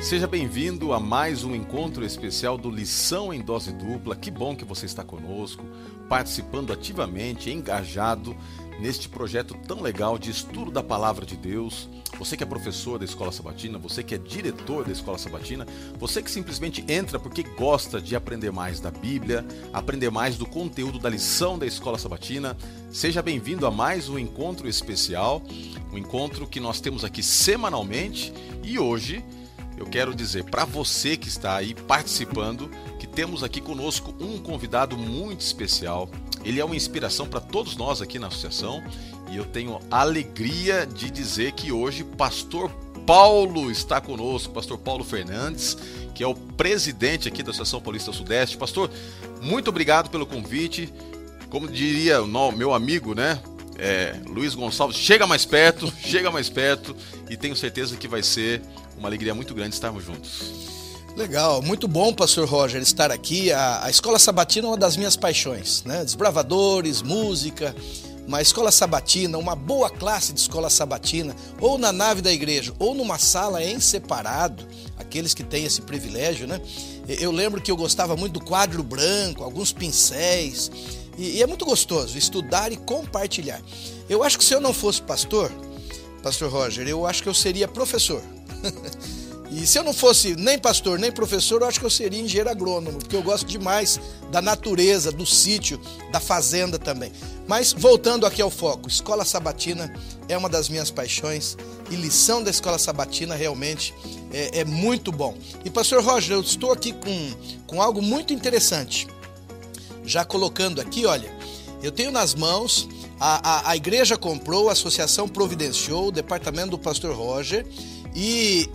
Seja bem-vindo a mais um encontro especial do Lição em Dose Dupla. Que bom que você está conosco, participando ativamente, engajado neste projeto tão legal de estudo da palavra de Deus. Você que é professor da Escola Sabatina, você que é diretor da Escola Sabatina, você que simplesmente entra porque gosta de aprender mais da Bíblia, aprender mais do conteúdo da lição da Escola Sabatina, seja bem-vindo a mais um encontro especial, um encontro que nós temos aqui semanalmente e hoje eu quero dizer para você que está aí participando que temos aqui conosco um convidado muito especial. Ele é uma inspiração para todos nós aqui na associação e eu tenho alegria de dizer que hoje pastor Paulo está conosco, pastor Paulo Fernandes, que é o presidente aqui da Associação Paulista Sudeste. Pastor, muito obrigado pelo convite. Como diria o meu amigo, né? É, Luiz Gonçalves, chega mais perto, chega mais perto e tenho certeza que vai ser uma alegria muito grande estarmos juntos. Legal, muito bom, pastor Roger, estar aqui. A, a escola sabatina é uma das minhas paixões, né? Desbravadores, música, uma escola sabatina, uma boa classe de escola sabatina, ou na nave da igreja, ou numa sala em separado, aqueles que têm esse privilégio, né? Eu lembro que eu gostava muito do quadro branco, alguns pincéis, e, e é muito gostoso estudar e compartilhar. Eu acho que se eu não fosse pastor, pastor Roger, eu acho que eu seria professor. e se eu não fosse nem pastor nem professor, eu acho que eu seria engenheiro agrônomo, porque eu gosto demais da natureza, do sítio, da fazenda também. Mas voltando aqui ao foco, escola sabatina é uma das minhas paixões e lição da escola sabatina realmente é, é muito bom. E pastor Roger, eu estou aqui com, com algo muito interessante. Já colocando aqui, olha, eu tenho nas mãos, a, a, a igreja comprou, a associação providenciou, o departamento do pastor Roger e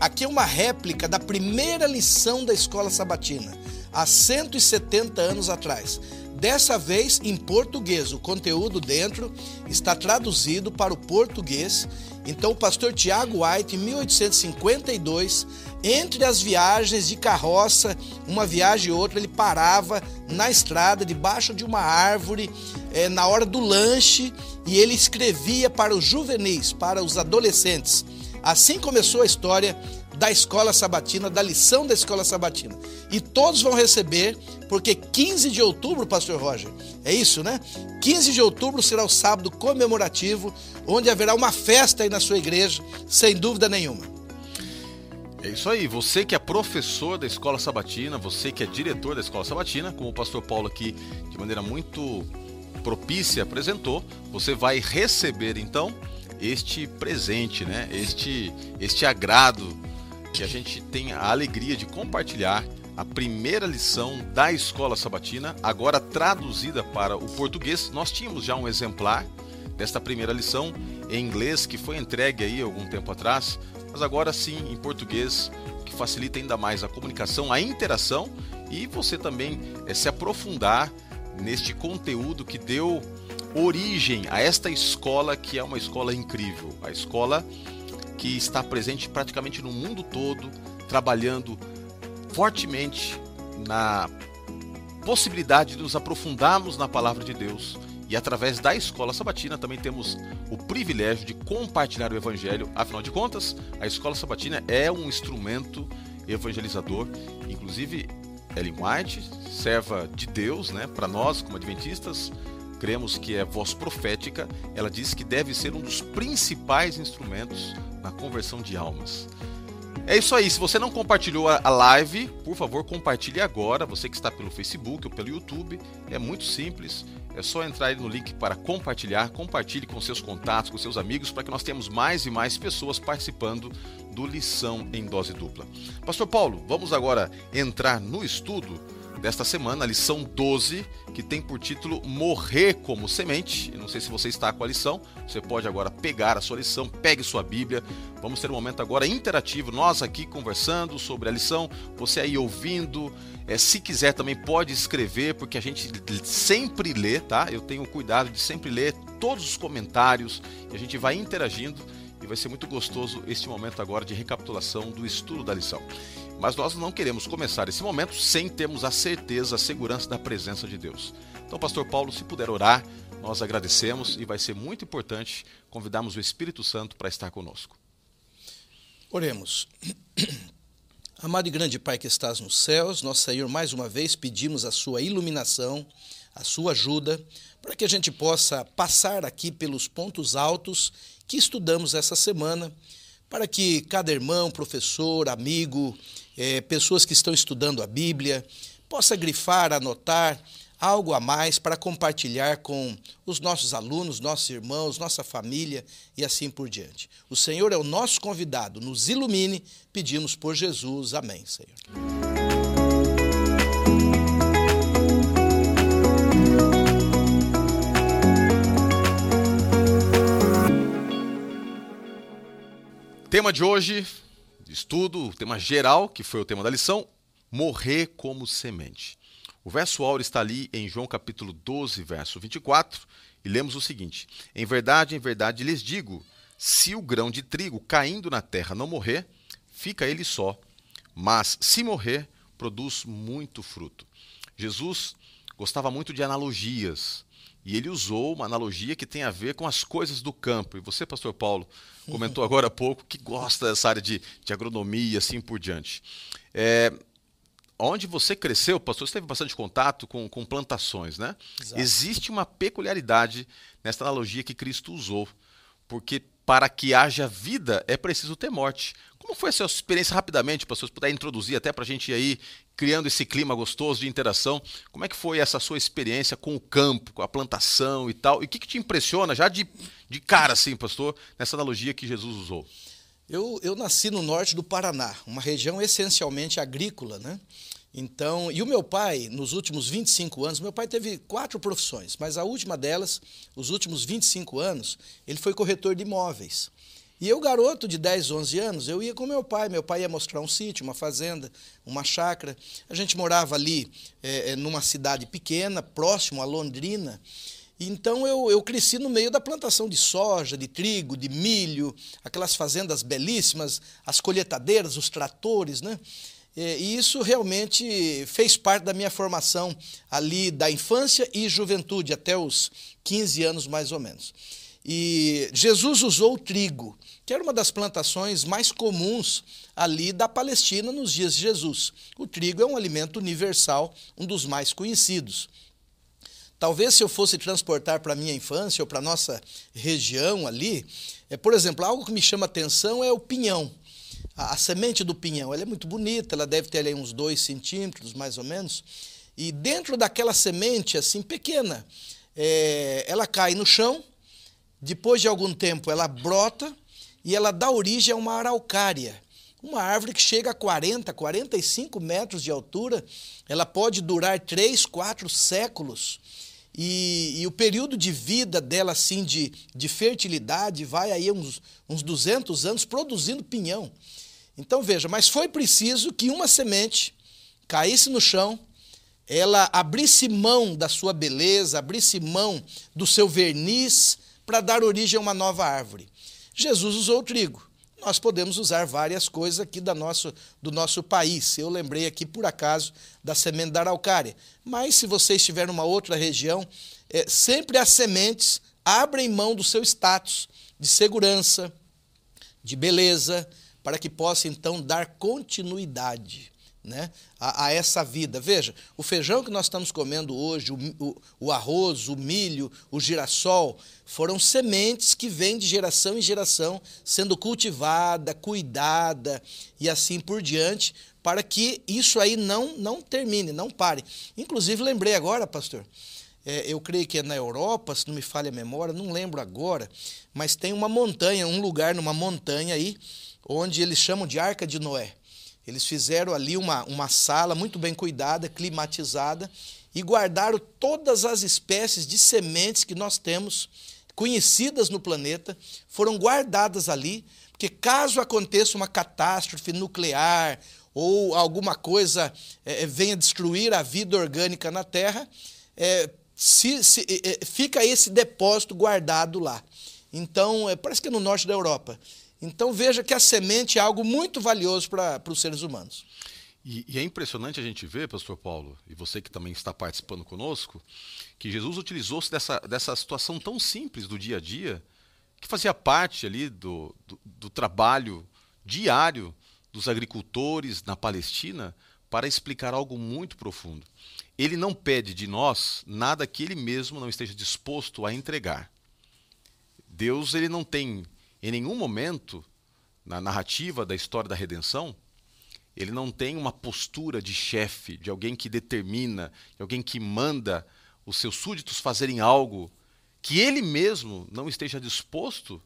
aqui é uma réplica da primeira lição da escola sabatina, há 170 anos atrás. Dessa vez em português, o conteúdo dentro está traduzido para o português. Então, o pastor Tiago White, em 1852, entre as viagens de carroça, uma viagem e outra, ele parava na estrada, debaixo de uma árvore, é, na hora do lanche, e ele escrevia para os juvenis, para os adolescentes. Assim começou a história da escola sabatina, da lição da escola sabatina. E todos vão receber, porque 15 de outubro, pastor Roger, é isso, né? 15 de outubro será o sábado comemorativo, onde haverá uma festa aí na sua igreja, sem dúvida nenhuma. É isso aí, você que é professor da escola sabatina, você que é diretor da escola sabatina, como o pastor Paulo aqui de maneira muito propícia apresentou, você vai receber então este presente, né? Este este agrado que a gente tem a alegria de compartilhar a primeira lição da escola sabatina, agora traduzida para o português. Nós tínhamos já um exemplar desta primeira lição em inglês que foi entregue aí algum tempo atrás, mas agora sim em português, que facilita ainda mais a comunicação, a interação e você também é, se aprofundar neste conteúdo que deu origem a esta escola que é uma escola incrível, a escola que está presente praticamente no mundo todo, trabalhando fortemente na possibilidade de nos aprofundarmos na palavra de Deus. E através da escola sabatina também temos o privilégio de compartilhar o evangelho. Afinal de contas, a escola sabatina é um instrumento evangelizador. Inclusive, Ellen White, serva de Deus, né, para nós como adventistas, cremos que é voz profética, ela diz que deve ser um dos principais instrumentos na conversão de almas. É isso aí. Se você não compartilhou a live, por favor, compartilhe agora. Você que está pelo Facebook ou pelo YouTube, é muito simples. É só entrar no link para compartilhar. Compartilhe com seus contatos, com seus amigos, para que nós tenhamos mais e mais pessoas participando do Lição em Dose Dupla. Pastor Paulo, vamos agora entrar no estudo desta semana, a lição 12, que tem por título Morrer como Semente. Não sei se você está com a lição, você pode agora pegar a sua lição, pegue sua Bíblia. Vamos ter um momento agora interativo, nós aqui conversando sobre a lição, você aí ouvindo. É, se quiser também pode escrever, porque a gente sempre lê, tá? Eu tenho cuidado de sempre ler todos os comentários e a gente vai interagindo e vai ser muito gostoso este momento agora de recapitulação do estudo da lição. Mas nós não queremos começar esse momento sem termos a certeza, a segurança da presença de Deus. Então, Pastor Paulo, se puder orar, nós agradecemos e vai ser muito importante convidarmos o Espírito Santo para estar conosco. Oremos. Amado e grande Pai que estás nos céus, nosso Senhor, mais uma vez pedimos a sua iluminação, a sua ajuda, para que a gente possa passar aqui pelos pontos altos que estudamos essa semana, para que cada irmão, professor, amigo, é, pessoas que estão estudando a Bíblia, possa grifar, anotar algo a mais para compartilhar com os nossos alunos, nossos irmãos, nossa família e assim por diante. O Senhor é o nosso convidado, nos ilumine, pedimos por Jesus. Amém, Senhor. Tema de hoje, estudo, tema geral, que foi o tema da lição, morrer como semente. O verso áureo está ali em João capítulo 12, verso 24, e lemos o seguinte: Em verdade, em verdade lhes digo, se o grão de trigo caindo na terra não morrer, fica ele só, mas se morrer, produz muito fruto. Jesus gostava muito de analogias. E ele usou uma analogia que tem a ver com as coisas do campo. E você, pastor Paulo, comentou agora há pouco que gosta dessa área de, de agronomia e assim por diante. É, onde você cresceu, pastor, você teve bastante contato com, com plantações, né? Exato. Existe uma peculiaridade nessa analogia que Cristo usou, porque para que haja vida é preciso ter morte. Como foi a sua experiência rapidamente, pastor, se puder introduzir até para a gente ir aí criando esse clima gostoso de interação, como é que foi essa sua experiência com o campo, com a plantação e tal? E o que, que te impressiona já de, de cara, assim, pastor, nessa analogia que Jesus usou? Eu, eu nasci no norte do Paraná, uma região essencialmente agrícola, né? Então, e o meu pai, nos últimos 25 anos, meu pai teve quatro profissões, mas a última delas, os últimos 25 anos, ele foi corretor de imóveis. E eu, garoto de 10, 11 anos, eu ia com meu pai. Meu pai ia mostrar um sítio, uma fazenda, uma chácara. A gente morava ali é, numa cidade pequena, próximo a Londrina. Então eu, eu cresci no meio da plantação de soja, de trigo, de milho, aquelas fazendas belíssimas, as colheitadeiras, os tratores, né? E isso realmente fez parte da minha formação ali da infância e juventude, até os 15 anos mais ou menos. E Jesus usou o trigo, que era uma das plantações mais comuns ali da Palestina nos dias de Jesus. O trigo é um alimento universal, um dos mais conhecidos. Talvez se eu fosse transportar para a minha infância ou para a nossa região ali, é, por exemplo, algo que me chama atenção é o pinhão. A, a semente do pinhão ela é muito bonita, ela deve ter ali uns dois centímetros, mais ou menos. E dentro daquela semente, assim, pequena, é, ela cai no chão, depois de algum tempo ela brota e ela dá origem a uma araucária. Uma árvore que chega a 40, 45 metros de altura, ela pode durar 3, 4 séculos. E, e, o período de vida dela, assim, de, de fertilidade, vai aí uns, uns 200 anos produzindo pinhão. Então veja, mas foi preciso que uma semente caísse no chão, ela abrisse mão da sua beleza, abrisse mão do seu verniz para dar origem a uma nova árvore. Jesus usou o trigo nós podemos usar várias coisas aqui da nosso, do nosso país. Eu lembrei aqui, por acaso, da semente da araucária. Mas se você estiver numa outra região, é, sempre as sementes abrem mão do seu status de segurança, de beleza, para que possa então dar continuidade né, a, a, essa vida. Veja, o feijão que nós estamos comendo hoje, o, o, o, arroz, o milho, o girassol, foram sementes que vêm de geração em geração sendo cultivada, cuidada e assim por diante, para que isso aí não, não termine, não pare. Inclusive, lembrei agora, pastor, é, eu creio que é na Europa, se não me falha a memória, não lembro agora, mas tem uma montanha, um lugar numa montanha aí, onde eles chamam de Arca de Noé. Eles fizeram ali uma, uma sala muito bem cuidada, climatizada, e guardaram todas as espécies de sementes que nós temos conhecidas no planeta, foram guardadas ali, porque caso aconteça uma catástrofe nuclear ou alguma coisa é, venha destruir a vida orgânica na Terra, é, se, se, é, fica esse depósito guardado lá. Então, parece que é no norte da Europa. Então veja que a semente é algo muito valioso para os seres humanos. E, e, é impressionante a gente ver, pastor Paulo, e você que também está participando conosco, que Jesus utilizou-se dessa, dessa situação tão simples do dia a dia, que fazia parte ali do, do, do trabalho diário dos agricultores na Palestina para explicar algo muito profundo. Ele não pede de nós nada que ele mesmo não esteja disposto a entregar. Deus ele não tem em nenhum momento na narrativa da história da redenção, ele não tem uma postura de chefe, de alguém que determina, de alguém que manda os seus súditos fazerem algo que ele mesmo não esteja disposto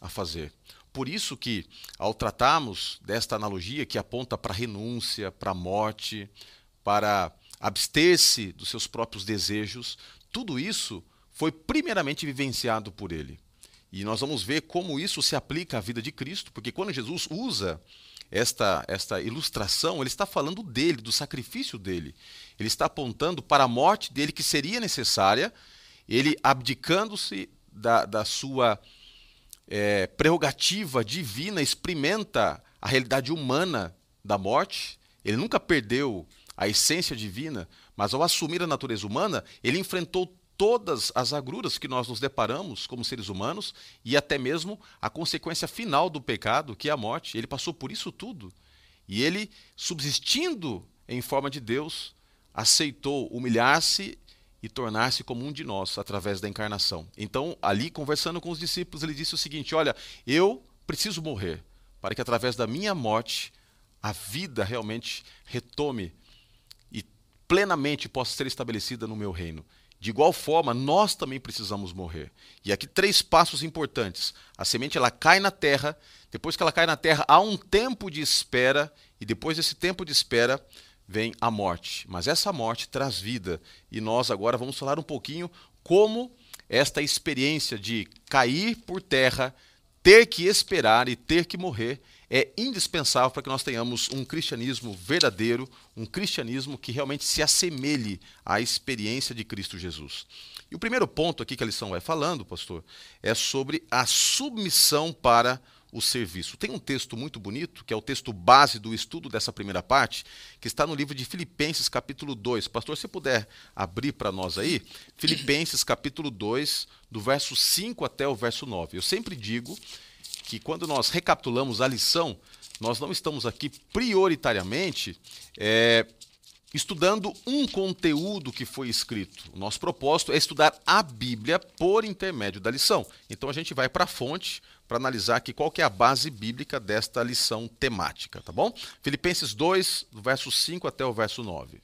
a fazer. Por isso que, ao tratarmos desta analogia que aponta para renúncia, para morte, para abster-se dos seus próprios desejos, tudo isso foi primeiramente vivenciado por ele. E nós vamos ver como isso se aplica à vida de Cristo, porque quando Jesus usa esta, esta ilustração, ele está falando dele, do sacrifício dele. Ele está apontando para a morte dele que seria necessária, ele abdicando-se da, da sua é, prerrogativa divina, experimenta a realidade humana da morte. Ele nunca perdeu a essência divina, mas ao assumir a natureza humana, ele enfrentou todas as agruras que nós nos deparamos como seres humanos e até mesmo a consequência final do pecado, que é a morte. Ele passou por isso tudo. E ele, subsistindo em forma de Deus, aceitou humilhar-se e tornar-se como um de nós através da encarnação. Então, ali conversando com os discípulos, ele disse o seguinte: Olha, eu preciso morrer para que através da minha morte a vida realmente retome e plenamente possa ser estabelecida no meu reino. De igual forma, nós também precisamos morrer. E aqui três passos importantes. A semente ela cai na terra, depois que ela cai na terra, há um tempo de espera e depois desse tempo de espera vem a morte. Mas essa morte traz vida e nós agora vamos falar um pouquinho como esta experiência de cair por terra, ter que esperar e ter que morrer é indispensável para que nós tenhamos um cristianismo verdadeiro, um cristianismo que realmente se assemelhe à experiência de Cristo Jesus. E o primeiro ponto aqui que a lição vai falando, pastor, é sobre a submissão para o serviço. Tem um texto muito bonito, que é o texto base do estudo dessa primeira parte, que está no livro de Filipenses, capítulo 2. Pastor, se puder abrir para nós aí, Filipenses, capítulo 2, do verso 5 até o verso 9. Eu sempre digo que quando nós recapitulamos a lição, nós não estamos aqui prioritariamente é, estudando um conteúdo que foi escrito. O nosso propósito é estudar a Bíblia por intermédio da lição. Então a gente vai para a fonte para analisar aqui qual que é a base bíblica desta lição temática, tá bom? Filipenses 2, do verso 5 até o verso 9.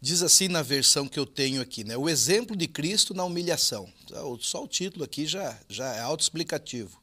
Diz assim na versão que eu tenho aqui, né? O exemplo de Cristo na humilhação. Só o título aqui já, já é autoexplicativo.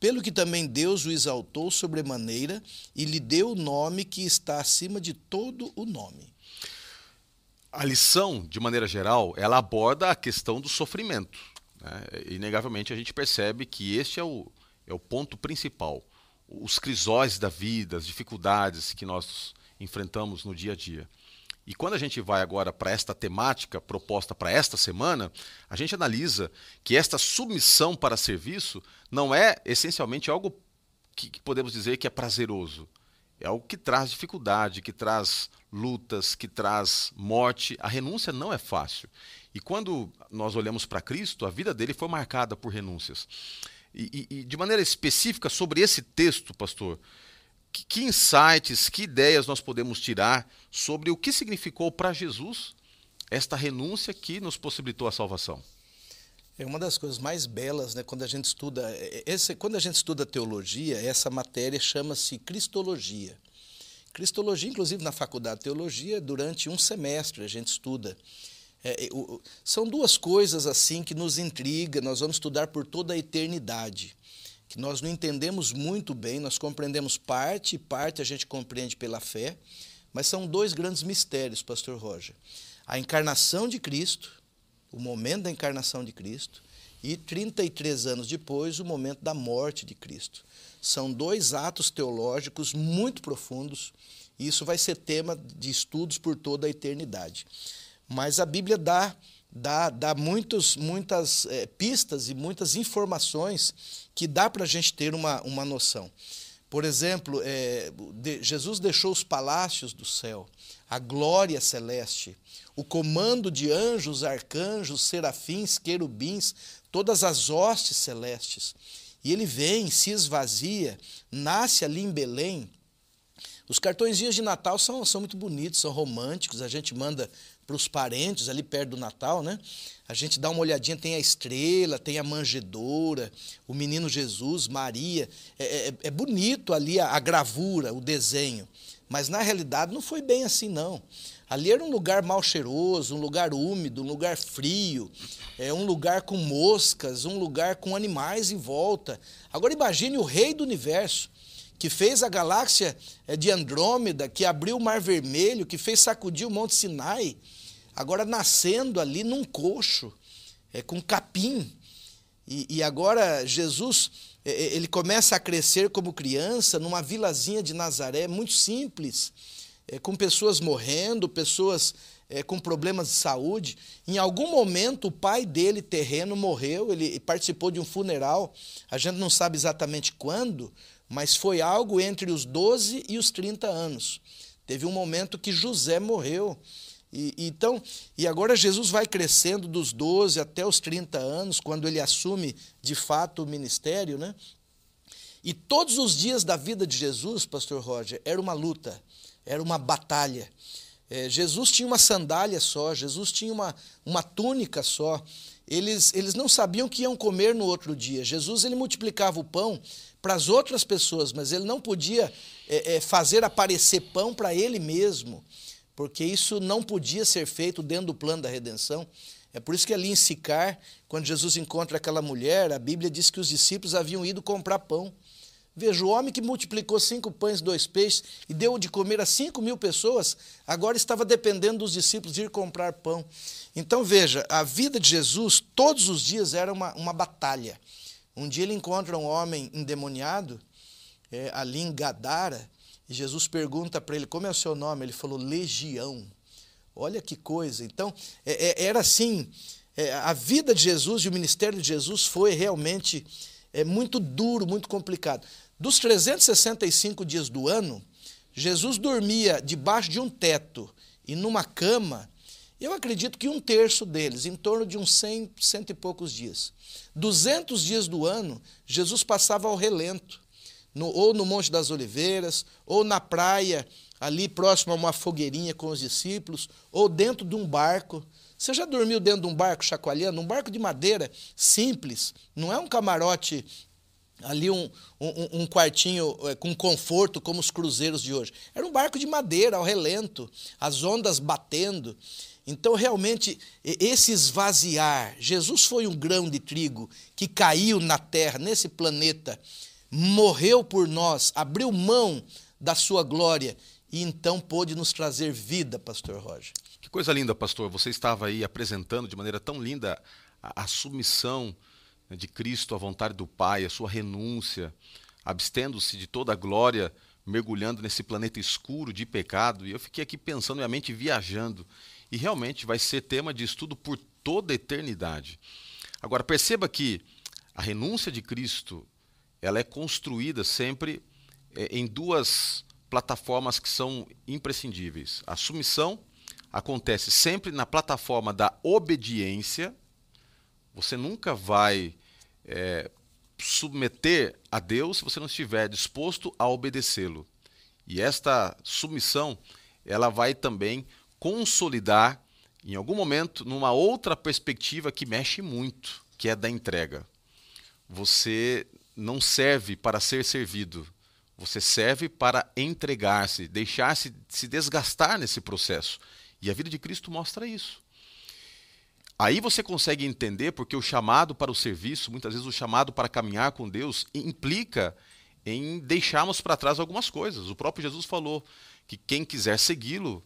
pelo que também Deus o exaltou sobremaneira e lhe deu o nome que está acima de todo o nome. A lição, de maneira geral, ela aborda a questão do sofrimento. Né? Inegavelmente a gente percebe que este é o, é o ponto principal. Os crisóis da vida, as dificuldades que nós enfrentamos no dia a dia. E quando a gente vai agora para esta temática proposta para esta semana, a gente analisa que esta submissão para serviço não é essencialmente algo que, podemos dizer que é prazeroso. É algo que traz dificuldade, que traz lutas, que traz morte. A renúncia não é fácil. E quando nós olhamos para Cristo, a vida dele foi marcada por renúncias. E, e, e, de maneira específica sobre esse texto, pastor, que, que insights, que ideias nós podemos tirar sobre o que significou para Jesus esta renúncia que nos possibilitou a salvação? É uma das coisas mais belas, né, quando a gente estuda, esse, quando a gente estuda teologia, essa matéria chama-se cristologia. Cristologia, inclusive na faculdade de teologia, durante um semestre a gente estuda. É, o, são duas coisas assim que nos intriga, nós vamos estudar por toda a eternidade que nós não entendemos muito bem, nós compreendemos parte, e parte a gente compreende pela fé, mas são dois grandes mistérios, pastor Roger. A encarnação de Cristo, o momento da encarnação de Cristo, e 33 anos depois, o momento da morte de Cristo. São dois atos teológicos muito profundos, e isso vai ser tema de estudos por toda a eternidade. Mas a Bíblia dá, dá, dá muitos, muitas é, pistas e muitas informações que dá para a gente ter uma, uma noção. Por exemplo, é, de, Jesus deixou os palácios do céu, a glória celeste, o comando de anjos, arcanjos, serafins, querubins, todas as hostes celestes. E ele vem, se esvazia, nasce ali em Belém. Os cartõezinhos de Natal são, são muito bonitos, são românticos, a gente manda para os parentes ali perto do Natal, né? A gente dá uma olhadinha, tem a estrela, tem a manjedoura, o menino Jesus, Maria. É, é, é bonito ali a, a gravura, o desenho. Mas na realidade não foi bem assim, não. Ali era um lugar mal cheiroso, um lugar úmido, um lugar frio, é, um lugar com moscas, um lugar com animais em volta. Agora imagine o rei do universo, que fez a galáxia é, de Andrômeda, que abriu o Mar Vermelho, que fez sacudir o Monte Sinai, agora nascendo ali num coxo, é, com capim. E, e agora Jesus é, é, ele começa a crescer como criança numa vilazinha de Nazaré, muito simples é, com pessoas morrendo, pessoas é, com problemas de saúde. Em algum momento, o pai dele, terreno, morreu, ele participou de um funeral, a gente não sabe exatamente quando, mas foi algo entre os 12 e os 30 anos. Teve um momento que José morreu. E, então, e agora Jesus vai crescendo dos 12 até os 30 anos, quando ele assume de fato o ministério, né? E todos os dias da vida de Jesus, pastor Roger, era uma luta era uma batalha. É, Jesus tinha uma sandália só, Jesus tinha uma, uma túnica só. Eles, eles não sabiam que iam comer no outro dia. Jesus ele multiplicava o pão para as outras pessoas, mas ele não podia é, é, fazer aparecer pão para ele mesmo, porque isso não podia ser feito dentro do plano da redenção. É por isso que ali em Sicar, quando Jesus encontra aquela mulher, a Bíblia diz que os discípulos haviam ido comprar pão. Veja, o homem que multiplicou cinco pães e dois peixes e deu de comer a cinco mil pessoas, agora estava dependendo dos discípulos ir comprar pão. Então, veja, a vida de Jesus, todos os dias, era uma, uma batalha. Um dia ele encontra um homem endemoniado, é, ali em Gadara, e Jesus pergunta para ele: Como é o seu nome? Ele falou: Legião. Olha que coisa. Então, é, é, era assim: é, a vida de Jesus e o ministério de Jesus foi realmente é muito duro, muito complicado. Dos 365 dias do ano, Jesus dormia debaixo de um teto e numa cama, eu acredito que um terço deles, em torno de uns 100, cento e poucos dias. 200 dias do ano, Jesus passava ao relento, no, ou no Monte das Oliveiras, ou na praia, ali próximo a uma fogueirinha com os discípulos, ou dentro de um barco. Você já dormiu dentro de um barco chacoalhando? Um barco de madeira simples, não é um camarote ali um, um, um, quartinho é, com conforto como os cruzeiros de hoje. Era um barco de madeira ao relento, as ondas batendo. Então, realmente, esse esvaziar, Jesus foi um grão de trigo que caiu na terra, nesse planeta, morreu por nós, abriu mão da sua glória e então pôde nos trazer vida, pastor Roger. Que coisa linda, pastor. Você estava aí apresentando de maneira tão linda a, a submissão né, de Cristo à vontade do Pai, a sua renúncia, abstendo-se de toda a glória, mergulhando nesse planeta escuro de pecado. E eu fiquei aqui pensando, minha mente viajando. E realmente vai ser tema de estudo por toda a eternidade. Agora, perceba que a renúncia de Cristo ela é construída sempre é, em duas plataformas que são imprescindíveis. A submissão acontece sempre na plataforma da obediência. Você nunca vai é, submeter a Deus se você não estiver disposto a obedecê-lo. E esta submissão, ela vai também consolidar em algum momento numa outra perspectiva que mexe muito, que é da entrega. Você não serve para ser servido, você serve para entregar-se, deixar-se se desgastar nesse processo. E a vida de Cristo mostra isso. Aí você consegue entender porque o chamado para o serviço, muitas vezes o chamado para caminhar com Deus, implica em deixarmos para trás algumas coisas. O próprio Jesus falou que quem quiser segui-lo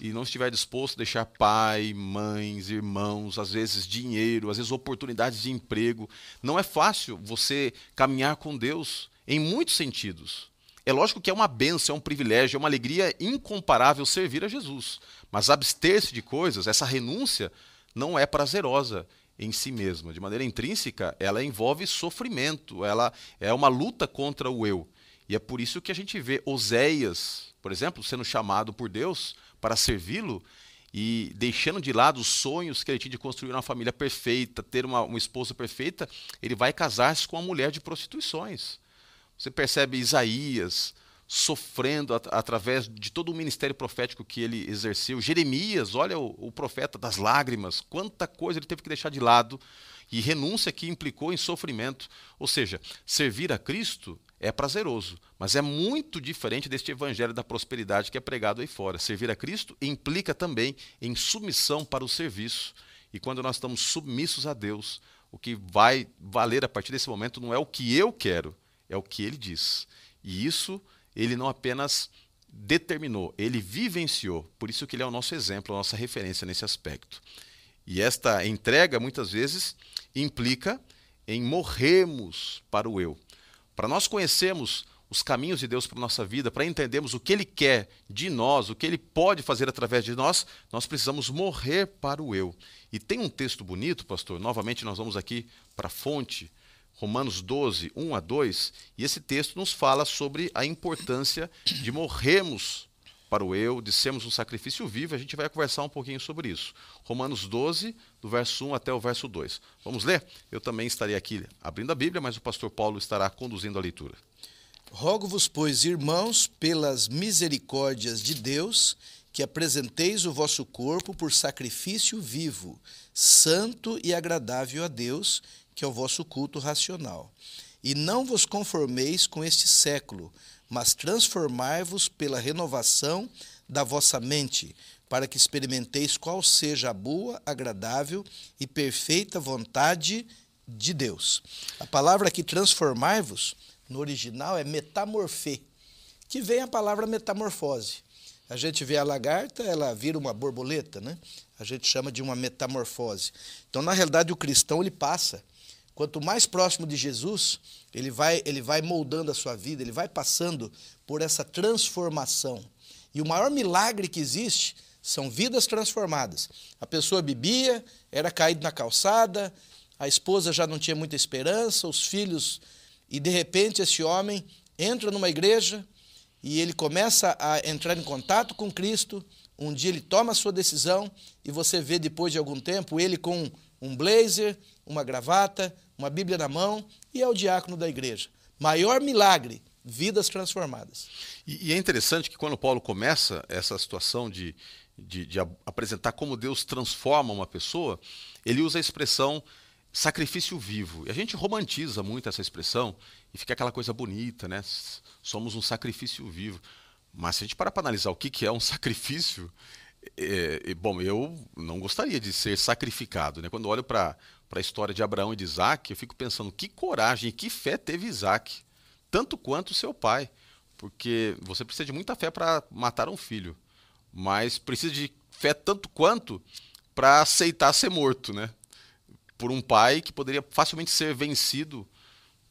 e não estiver disposto a deixar pai, mães, irmãos, às vezes dinheiro, às vezes oportunidades de emprego, não é fácil você caminhar com Deus em muitos sentidos. É lógico que é uma benção, é um privilégio, é uma alegria incomparável servir a Jesus. Mas abster-se de coisas, essa renúncia, não é prazerosa em si mesma. De maneira intrínseca, ela envolve sofrimento, ela é uma luta contra o eu. E é por isso que a gente vê Oséias, por exemplo, sendo chamado por Deus para servi-lo e deixando de lado os sonhos que ele tinha de construir uma família perfeita, ter uma, uma esposa perfeita, ele vai casar-se com uma mulher de prostituições. Você percebe Isaías sofrendo at através de todo o ministério profético que ele exerceu. Jeremias, olha o, o profeta das lágrimas, quanta coisa ele teve que deixar de lado e renúncia que implicou em sofrimento. Ou seja, servir a Cristo é prazeroso, mas é muito diferente deste evangelho da prosperidade que é pregado aí fora. Servir a Cristo implica também em submissão para o serviço. E quando nós estamos submissos a Deus, o que vai valer a partir desse momento não é o que eu quero, é o que ele diz. E isso ele não apenas determinou, ele vivenciou. Por isso que ele é o nosso exemplo, a nossa referência nesse aspecto. E esta entrega muitas vezes implica em morrermos para o eu. Para nós conhecermos os caminhos de Deus para a nossa vida, para entendermos o que Ele quer de nós, o que Ele pode fazer através de nós, nós precisamos morrer para o eu. E tem um texto bonito, pastor, novamente nós vamos aqui para a fonte, Romanos 12, 1 a 2, e esse texto nos fala sobre a importância de morrermos para o eu, de sermos um sacrifício vivo, a gente vai conversar um pouquinho sobre isso. Romanos 12, do verso 1 até o verso 2. Vamos ler? Eu também estarei aqui abrindo a Bíblia, mas o pastor Paulo estará conduzindo a leitura. Rogo-vos, pois, irmãos, pelas misericórdias de Deus, que apresenteis o vosso corpo por sacrifício vivo, santo e agradável a Deus, que é o vosso culto racional. E não vos conformeis com este século, mas transformai-vos pela renovação da vossa mente, para que experimenteis qual seja a boa, agradável e perfeita vontade de Deus. A palavra aqui transformai-vos, no original é metamorfê, que vem a palavra metamorfose. A gente vê a lagarta, ela vira uma borboleta, né? A gente chama de uma metamorfose. Então, na realidade, o cristão ele passa Quanto mais próximo de Jesus, ele vai, ele vai moldando a sua vida, ele vai passando por essa transformação. E o maior milagre que existe são vidas transformadas. A pessoa bebia, era caído na calçada, a esposa já não tinha muita esperança, os filhos, e de repente esse homem entra numa igreja e ele começa a entrar em contato com Cristo. Um dia ele toma a sua decisão e você vê depois de algum tempo ele com um blazer, uma gravata, uma Bíblia na mão e é o diácono da igreja. Maior milagre, vidas transformadas. E, e é interessante que quando Paulo começa essa situação de, de, de apresentar como Deus transforma uma pessoa, ele usa a expressão sacrifício vivo. E a gente romantiza muito essa expressão e fica aquela coisa bonita, né? Somos um sacrifício vivo. Mas se a gente parar para analisar o que, que é um sacrifício, é, bom, eu não gostaria de ser sacrificado. Né? Quando olho para para a história de Abraão e de Isaac, eu fico pensando que coragem e que fé teve Isaac, tanto quanto seu pai. Porque você precisa de muita fé para matar um filho, mas precisa de fé tanto quanto para aceitar ser morto, né? Por um pai que poderia facilmente ser vencido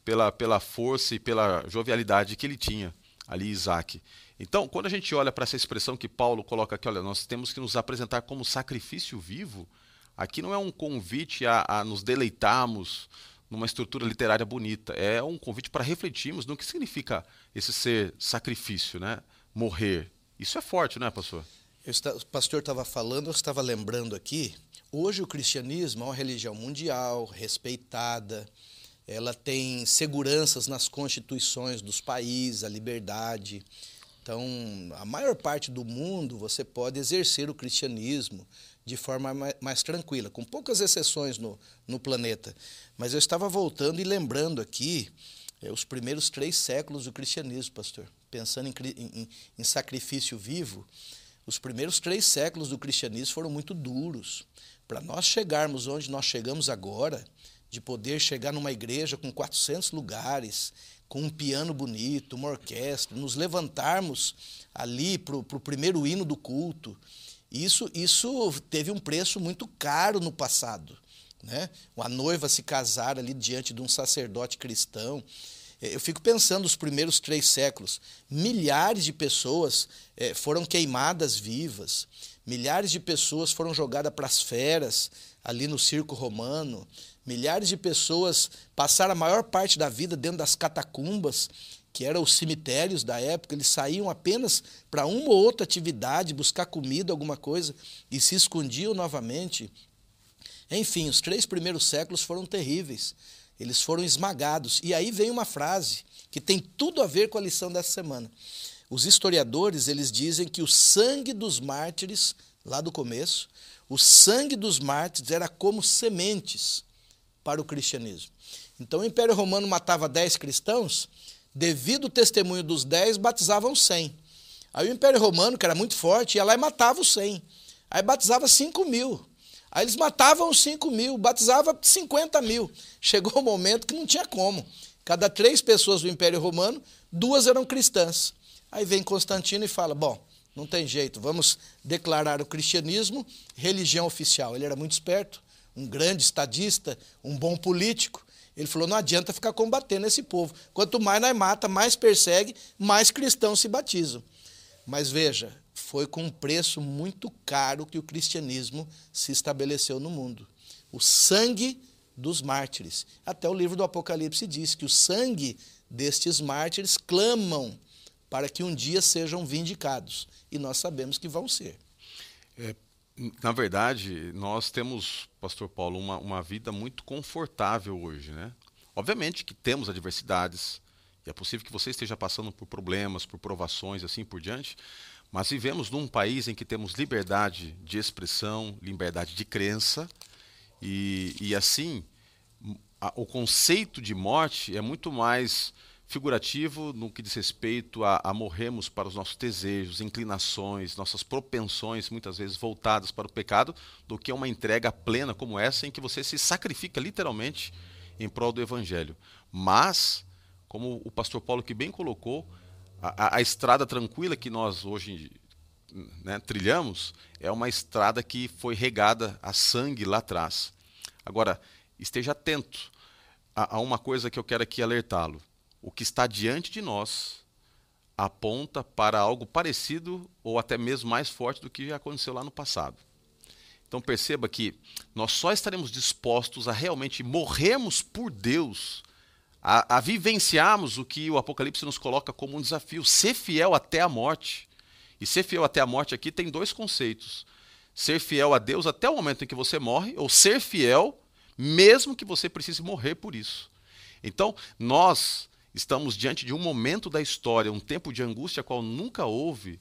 pela, pela força e pela jovialidade que ele tinha ali, Isaac. Então, quando a gente olha para essa expressão que Paulo coloca aqui, olha, nós temos que nos apresentar como sacrifício vivo, Aqui não é um convite a, a nos deleitarmos numa estrutura literária bonita. É um convite para refletirmos no que significa esse ser sacrifício, né? Morrer. Isso é forte, não é, pastor? Está, o pastor estava falando, eu estava lembrando aqui. Hoje o cristianismo é uma religião mundial, respeitada. Ela tem seguranças nas constituições dos países, a liberdade. Então, a maior parte do mundo você pode exercer o cristianismo de forma mais, tranquila, com poucas exceções no, no planeta. Mas eu estava voltando e lembrando aqui é, os primeiros três séculos do cristianismo, pastor. Pensando em, em, em sacrifício vivo, os primeiros três séculos do cristianismo foram muito duros. Para nós chegarmos onde nós chegamos agora, de poder chegar numa igreja com 400 lugares, com um piano bonito, uma orquestra, nos levantarmos ali para o primeiro hino do culto Isso, isso teve um preço muito caro no passado. Né? Uma noiva se casar ali diante de um sacerdote cristão. É, eu fico pensando nos primeiros três séculos, milhares de pessoas é, foram queimadas vivas, milhares de pessoas foram jogadas para as feras ali no circo romano, milhares de pessoas passaram a maior parte da vida dentro das catacumbas, que eram os cemitérios da época, eles saíam apenas para uma ou outra atividade, buscar comida, alguma coisa, e se escondiam novamente. Enfim, os três primeiros séculos foram terríveis. Eles foram esmagados. E aí vem uma frase que tem tudo a ver com a lição dessa semana. Os historiadores, eles dizem que o sangue dos mártires, lá do começo, o sangue dos mártires era como sementes para o cristianismo. Então o Império Romano matava 10 cristãos, devido ao testemunho dos 10, batizavam 100. Aí o Império Romano, que era muito forte, ia lá e matava os 100. Aí batizava 5 mil. Aí eles matavam os 5 mil, batizava 50 mil. Chegou o um momento que não tinha como. Cada três pessoas do Império Romano, duas eram cristãs. Aí vem Constantino e fala: bom, não tem jeito, vamos declarar o cristianismo religião oficial. Ele era muito esperto, um grande estadista, um bom político. Ele falou: não adianta ficar combatendo esse povo. Quanto mais nós mata, mais persegue, mais cristãos se batizam. Mas veja, foi com um preço muito caro que o cristianismo se estabeleceu no mundo. O sangue dos mártires. Até o livro do Apocalipse diz que o sangue destes mártires clamam para que um dia sejam vindicados. E nós sabemos que vão ser. É, na verdade, nós temos, Pastor Paulo, uma, uma vida muito confortável hoje. Né? Obviamente que temos adversidades, e é possível que você esteja passando por problemas, por provações assim por diante, mas vivemos num país em que temos liberdade de expressão, liberdade de crença, e, e assim, a, o conceito de morte é muito mais figurativo no que diz respeito a, a, morrermos para os nossos desejos, inclinações, nossas propensões, muitas vezes voltadas para o pecado, do que uma entrega plena como essa, em que você se sacrifica literalmente em prol do Evangelho. Mas, como o pastor Paulo que bem colocou, a, a estrada tranquila que nós hoje né, trilhamos é uma estrada que foi regada a sangue lá atrás. Agora, esteja atento a, a uma coisa que eu quero aqui alertá-lo. O que está diante de nós aponta para algo parecido ou até mesmo mais forte do que já aconteceu lá no passado. Então perceba que nós só estaremos dispostos a realmente morrermos por Deus a, a vivenciarmos o que o Apocalipse nos coloca como um desafio, ser fiel até a morte. E ser fiel até a morte aqui tem dois conceitos: ser fiel a Deus até o momento em que você morre, ou ser fiel mesmo que você precise morrer por isso. Então, nós estamos diante de um momento da história, um tempo de angústia qual nunca houve,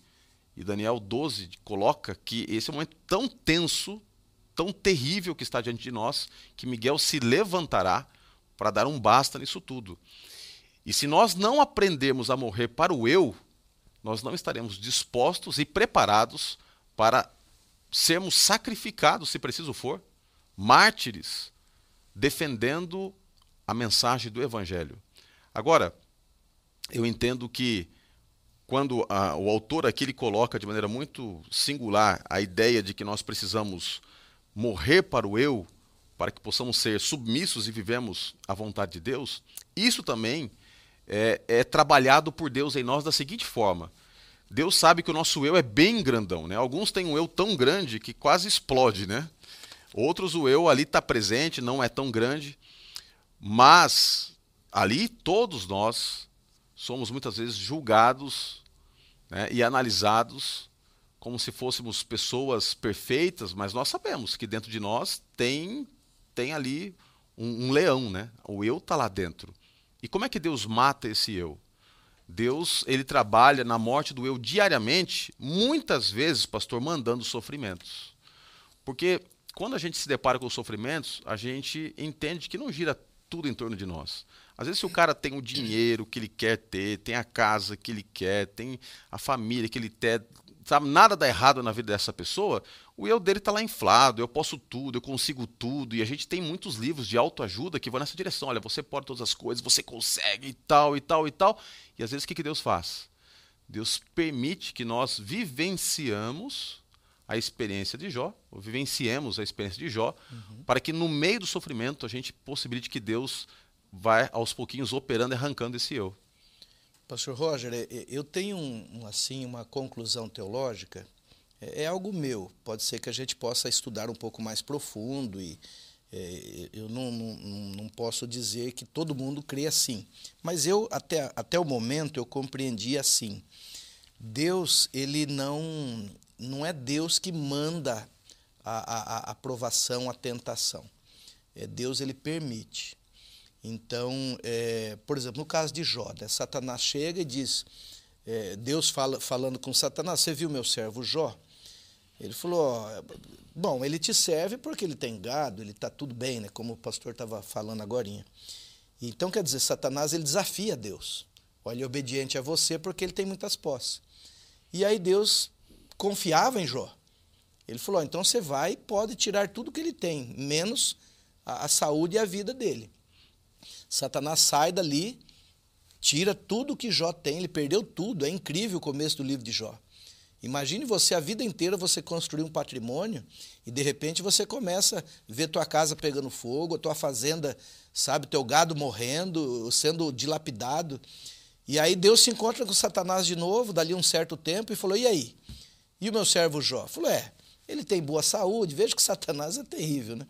e Daniel 12 coloca que esse é um momento tão tenso, tão terrível que está diante de nós, que Miguel se levantará para dar um basta nisso tudo. E se nós não aprendermos a morrer para o eu, nós não estaremos dispostos e preparados para sermos sacrificados, se preciso for, mártires, defendendo a mensagem do Evangelho. Agora, eu entendo que quando a, o autor aqui ele coloca de maneira muito singular a ideia de que nós precisamos morrer para o eu, para que possamos ser submissos e vivemos a vontade de Deus, isso também é, é, trabalhado por Deus em nós da seguinte forma. Deus sabe que o nosso eu é bem grandão, né? Alguns têm um eu tão grande que quase explode, né? Outros o eu ali está presente, não é tão grande, mas ali todos nós somos muitas vezes julgados né, e analisados como se fôssemos pessoas perfeitas, mas nós sabemos que dentro de nós tem tem ali um, um leão, né? O eu está lá dentro. E como é que Deus mata esse eu? Deus ele trabalha na morte do eu diariamente, muitas vezes, pastor, mandando sofrimentos. Porque quando a gente se depara com os sofrimentos, a gente entende que não gira tudo em torno de nós. Às vezes, se o cara tem o dinheiro que ele quer ter, tem a casa que ele quer, tem a família que ele quer, sabe, nada dá errado na vida dessa pessoa, o eu dele está lá inflado, eu posso tudo, eu consigo tudo, e a gente tem muitos livros de autoajuda que vão nessa direção, olha, você pode todas as coisas, você consegue e tal, e tal, e tal, e às vezes o que, que Deus faz? Deus permite que nós vivenciamos a experiência de Jó, ou vivenciemos a experiência de Jó, uhum. para que no meio do sofrimento a gente possibilite que Deus vai aos pouquinhos operando e arrancando esse eu. Pastor Roger, é, é, eu tenho um, assim uma conclusão teológica, é, é, algo meu. Pode ser que a gente possa estudar um pouco mais profundo e é, eu não, não, não posso dizer que todo mundo crê assim, mas eu até, até o momento eu compreendi assim. Deus ele não não é Deus que manda a, a, a aprovação, a tentação. É Deus ele permite. Então, é, por exemplo, no caso de Jó, né, Satanás chega e diz, é, Deus fala, falando com Satanás, você viu meu servo Jó? Ele falou, bom, ele te serve porque ele tem gado, ele está tudo bem, né, como o pastor estava falando agora. Então, quer dizer, Satanás ele desafia Deus. Olha, é obediente a você porque ele tem muitas posses. E aí Deus confiava em Jó. Ele falou: então você vai e pode tirar tudo que ele tem, menos a, a saúde e a vida dele. Satanás sai dali, tira tudo que Jó tem, ele perdeu tudo. É incrível o começo do livro de Jó. Imagine você a vida inteira você construir um patrimônio e de repente você começa a ver tua casa pegando fogo, a tua fazenda, sabe, teu gado morrendo, sendo dilapidado. E aí Deus se encontra com Satanás de novo, dali um certo tempo, e falou: E aí? E o meu servo Jó? Falou: É, ele tem boa saúde, veja que Satanás é terrível, né?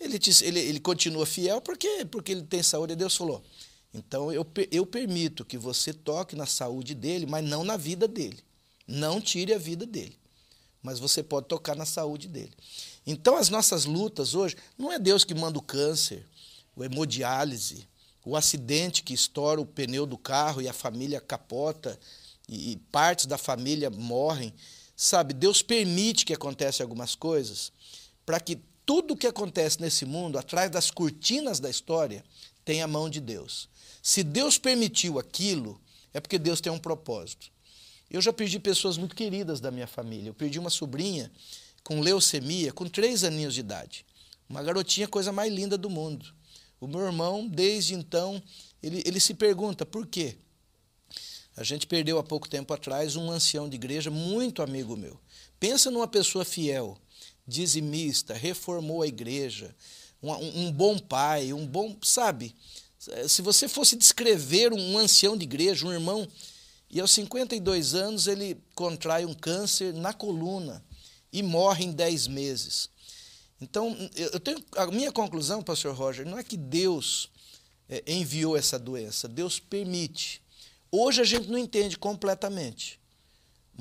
Ele, ele, ele continua fiel porque, porque ele tem saúde. E Deus falou: Então eu, eu permito que você toque na saúde dele, mas não na vida dele. Não tire a vida dele. Mas você pode tocar na saúde dele. Então as nossas lutas hoje, não é Deus que manda o câncer, o hemodiálise, o acidente que estoura o pneu do carro e a família capota e, e partes da família morrem. Sabe, Deus permite que aconteçam algumas coisas para que tudo que acontece nesse mundo, atrás das cortinas da história, tenha a mão de Deus. Se Deus permitiu aquilo, é porque Deus tem um propósito. Eu já perdi pessoas muito queridas da minha família. Eu perdi uma sobrinha com leucemia, com três aninhos de idade. Uma garotinha, coisa mais linda do mundo. O meu irmão, desde então, ele, ele se pergunta por quê? A gente perdeu há pouco tempo atrás um ancião de igreja muito amigo meu. Pensa numa pessoa fiel, dizimista, reformou a igreja, um, um bom pai, um bom. Sabe? Se você fosse descrever um ancião de igreja, um irmão, e aos 52 anos ele contrai um câncer na coluna e morre em 10 meses. Então, eu tenho, a minha conclusão, pastor Roger, não é que Deus é, enviou essa doença, Deus permite. Hoje a gente não entende completamente,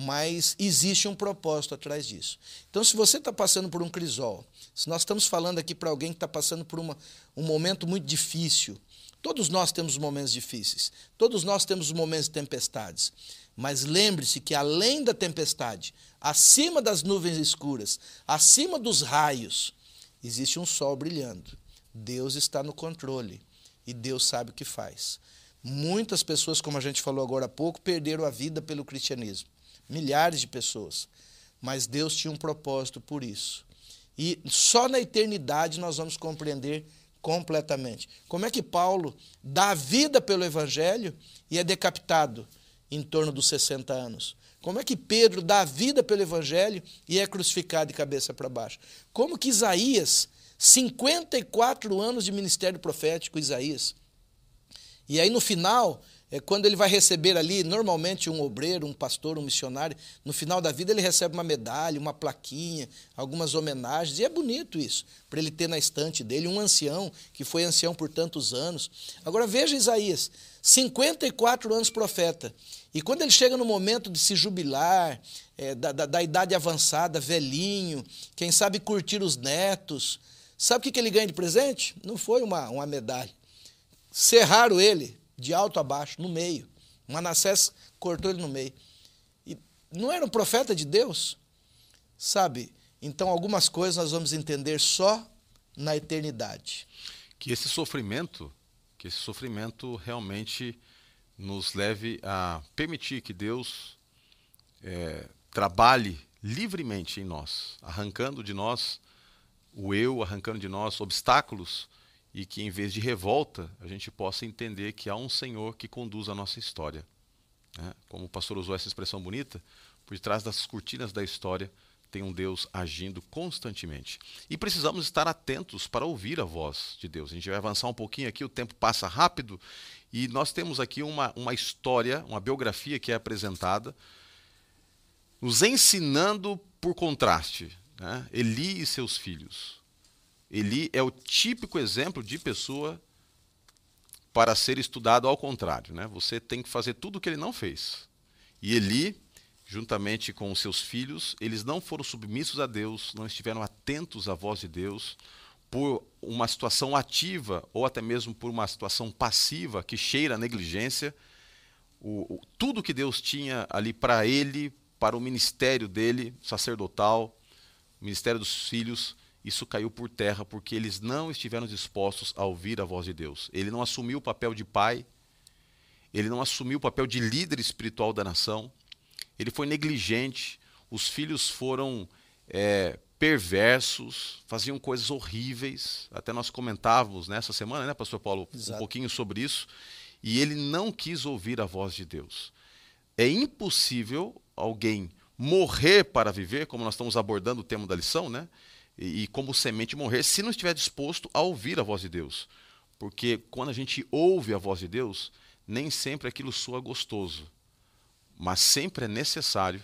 mas existe um propósito atrás disso. Então, se você está passando por um crisol, se nós estamos falando aqui para alguém que está passando por uma, um momento muito difícil, todos nós temos momentos difíceis, todos nós temos momentos de tempestades, mas lembre-se que além da tempestade, acima das nuvens escuras, acima dos raios, existe um sol brilhando. Deus está no controle e Deus sabe o que faz. Muitas pessoas, como a gente falou agora há pouco, perderam a vida pelo cristianismo. Milhares de pessoas. Mas Deus tinha um propósito por isso. E só na eternidade nós vamos compreender completamente. Como é que Paulo dá vida pelo evangelho e é decapitado em torno dos 60 anos? Como é que Pedro dá vida pelo evangelho e é crucificado de cabeça para baixo? Como que Isaías, 54 anos de ministério profético, Isaías, e aí no final, é, quando ele vai receber ali, normalmente um obreiro, um pastor, um missionário, no final da vida ele recebe uma medalha, uma plaquinha, algumas homenagens, e é bonito isso, para ele ter na estante dele um ancião, que foi ancião por tantos anos. Agora veja Isaías, 54 anos profeta, e quando ele chega no momento de se jubilar, é, da, da, da, idade avançada, velhinho, quem sabe curtir os netos, sabe o que, ele ganha de presente? Não foi uma, uma medalha Cerraram ele de alto a baixo, no meio. Manassés cortou ele no meio. E não era um profeta de Deus? Sabe? Então, algumas coisas nós vamos entender só na eternidade. Que esse sofrimento, que esse sofrimento realmente nos leve a permitir que Deus é, trabalhe livremente em nós, arrancando de nós o eu, arrancando de nós obstáculos e que em vez de revolta a gente possa entender que há um Senhor que conduz a nossa história. Né? Como o pastor usou essa expressão bonita, por trás das cortinas da história tem um Deus agindo constantemente. E precisamos estar atentos para ouvir a voz de Deus. A gente vai avançar um pouquinho aqui, o tempo passa rápido, e nós temos aqui uma, uma história, uma biografia que é apresentada, nos ensinando por contraste. Né? Eli e seus filhos. Eli é o típico exemplo de pessoa para ser estudado ao contrário. Né? Você tem que fazer tudo o que ele não fez. E Eli juntamente com os seus filhos, eles não foram submissos a Deus, não estiveram atentos à voz de Deus, por uma situação ativa ou até mesmo por uma situação passiva que cheira a negligência. O, o, tudo que Deus tinha ali para ele, para o ministério dele, sacerdotal, ministério dos filhos, isso caiu por terra porque eles não estiveram dispostos a ouvir a voz de Deus. Ele não assumiu o papel de pai, ele não assumiu o papel de líder espiritual da nação, ele foi negligente, os filhos foram é, perversos, faziam coisas horríveis. Até nós comentávamos nessa semana, né, Pastor Paulo, Exato. um pouquinho sobre isso. E ele não quis ouvir a voz de Deus. É impossível alguém morrer para viver, como nós estamos abordando o tema da lição, né? E, e como semente morrer, se não estiver disposto a ouvir a voz de Deus. Porque quando a gente ouve a voz de Deus, nem sempre aquilo soa gostoso mas sempre é necessário.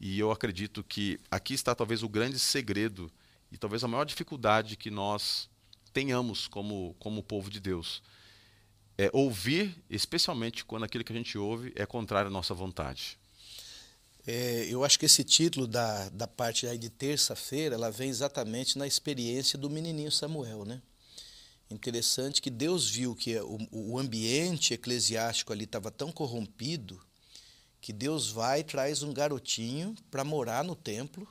E eu acredito que aqui está talvez o grande segredo e talvez a maior dificuldade que nós tenhamos como, como povo de Deus. É ouvir, especialmente quando aquilo que a gente ouve é contrário à nossa vontade. É, eu acho que esse título da, da parte aí de terça-feira, ela vem exatamente na experiência do menininho Samuel, né? Interessante que Deus viu que o, o ambiente eclesiástico ali estava tão corrompido que Deus vai e traz um garotinho para morar no templo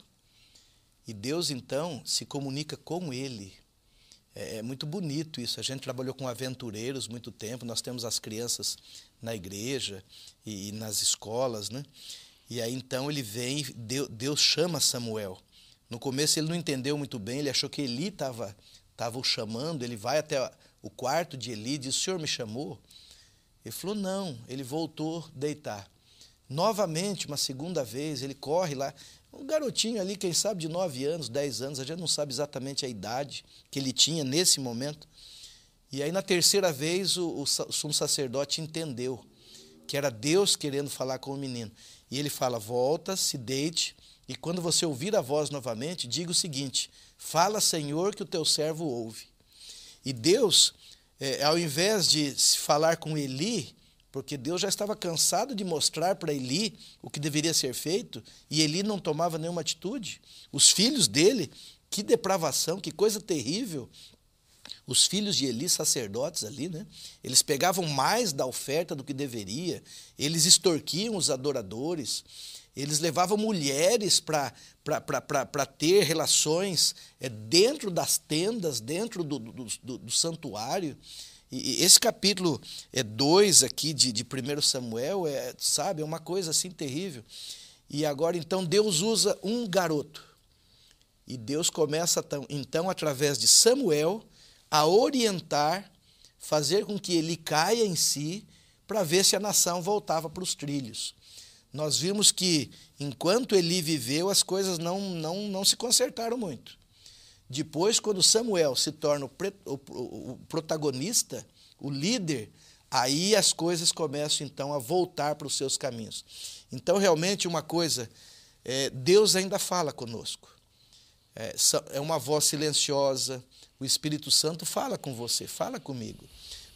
e Deus então se comunica com ele. É, é, muito bonito isso. A gente trabalhou com aventureiros muito tempo, nós temos as crianças na igreja e, e nas escolas, né? E aí então ele vem, Deus, chama Samuel. No começo ele não entendeu muito bem, ele achou que Eli estava tava o chamando, ele vai até o quarto de Eli e diz: O senhor me chamou? Ele falou: Não, ele voltou deitar. Novamente, uma segunda vez, ele corre lá. Um garotinho ali, quem sabe de 9 anos, 10 anos, a gente não sabe exatamente a idade que ele tinha nesse momento. E aí, na terceira vez, o, o sumo sacerdote entendeu que era Deus querendo falar com o menino. E ele fala: Volta, se deite, e quando você ouvir a voz novamente, diga o seguinte: Fala, Senhor, que o teu servo ouve. E Deus, é, ao invés de falar com Eli, porque Deus já estava cansado de mostrar para Eli o que deveria ser feito e Eli não tomava nenhuma atitude. Os filhos dele, que depravação, que coisa terrível. Os filhos de Eli, sacerdotes ali, né? Eles pegavam mais da oferta do que deveria, eles extorquiam os adoradores, eles levavam mulheres para ter relações é, dentro das tendas, dentro do, do, do, do santuário. E esse capítulo 2 é aqui de, de 1 Samuel, é, sabe, é uma coisa assim terrível. E agora então Deus usa um garoto. E Deus começa então, através de Samuel, a orientar, fazer com que ele caia em si, para ver se a nação voltava para os trilhos. Nós vimos que, enquanto Eli viveu, as coisas não, não, não se consertaram muito. Depois, quando Samuel se torna o, o, o protagonista, o líder, aí as coisas começam então a voltar para os seus caminhos. Então, realmente, uma coisa, é, Deus ainda fala conosco. É, é uma voz silenciosa, o Espírito Santo fala com você, fala comigo.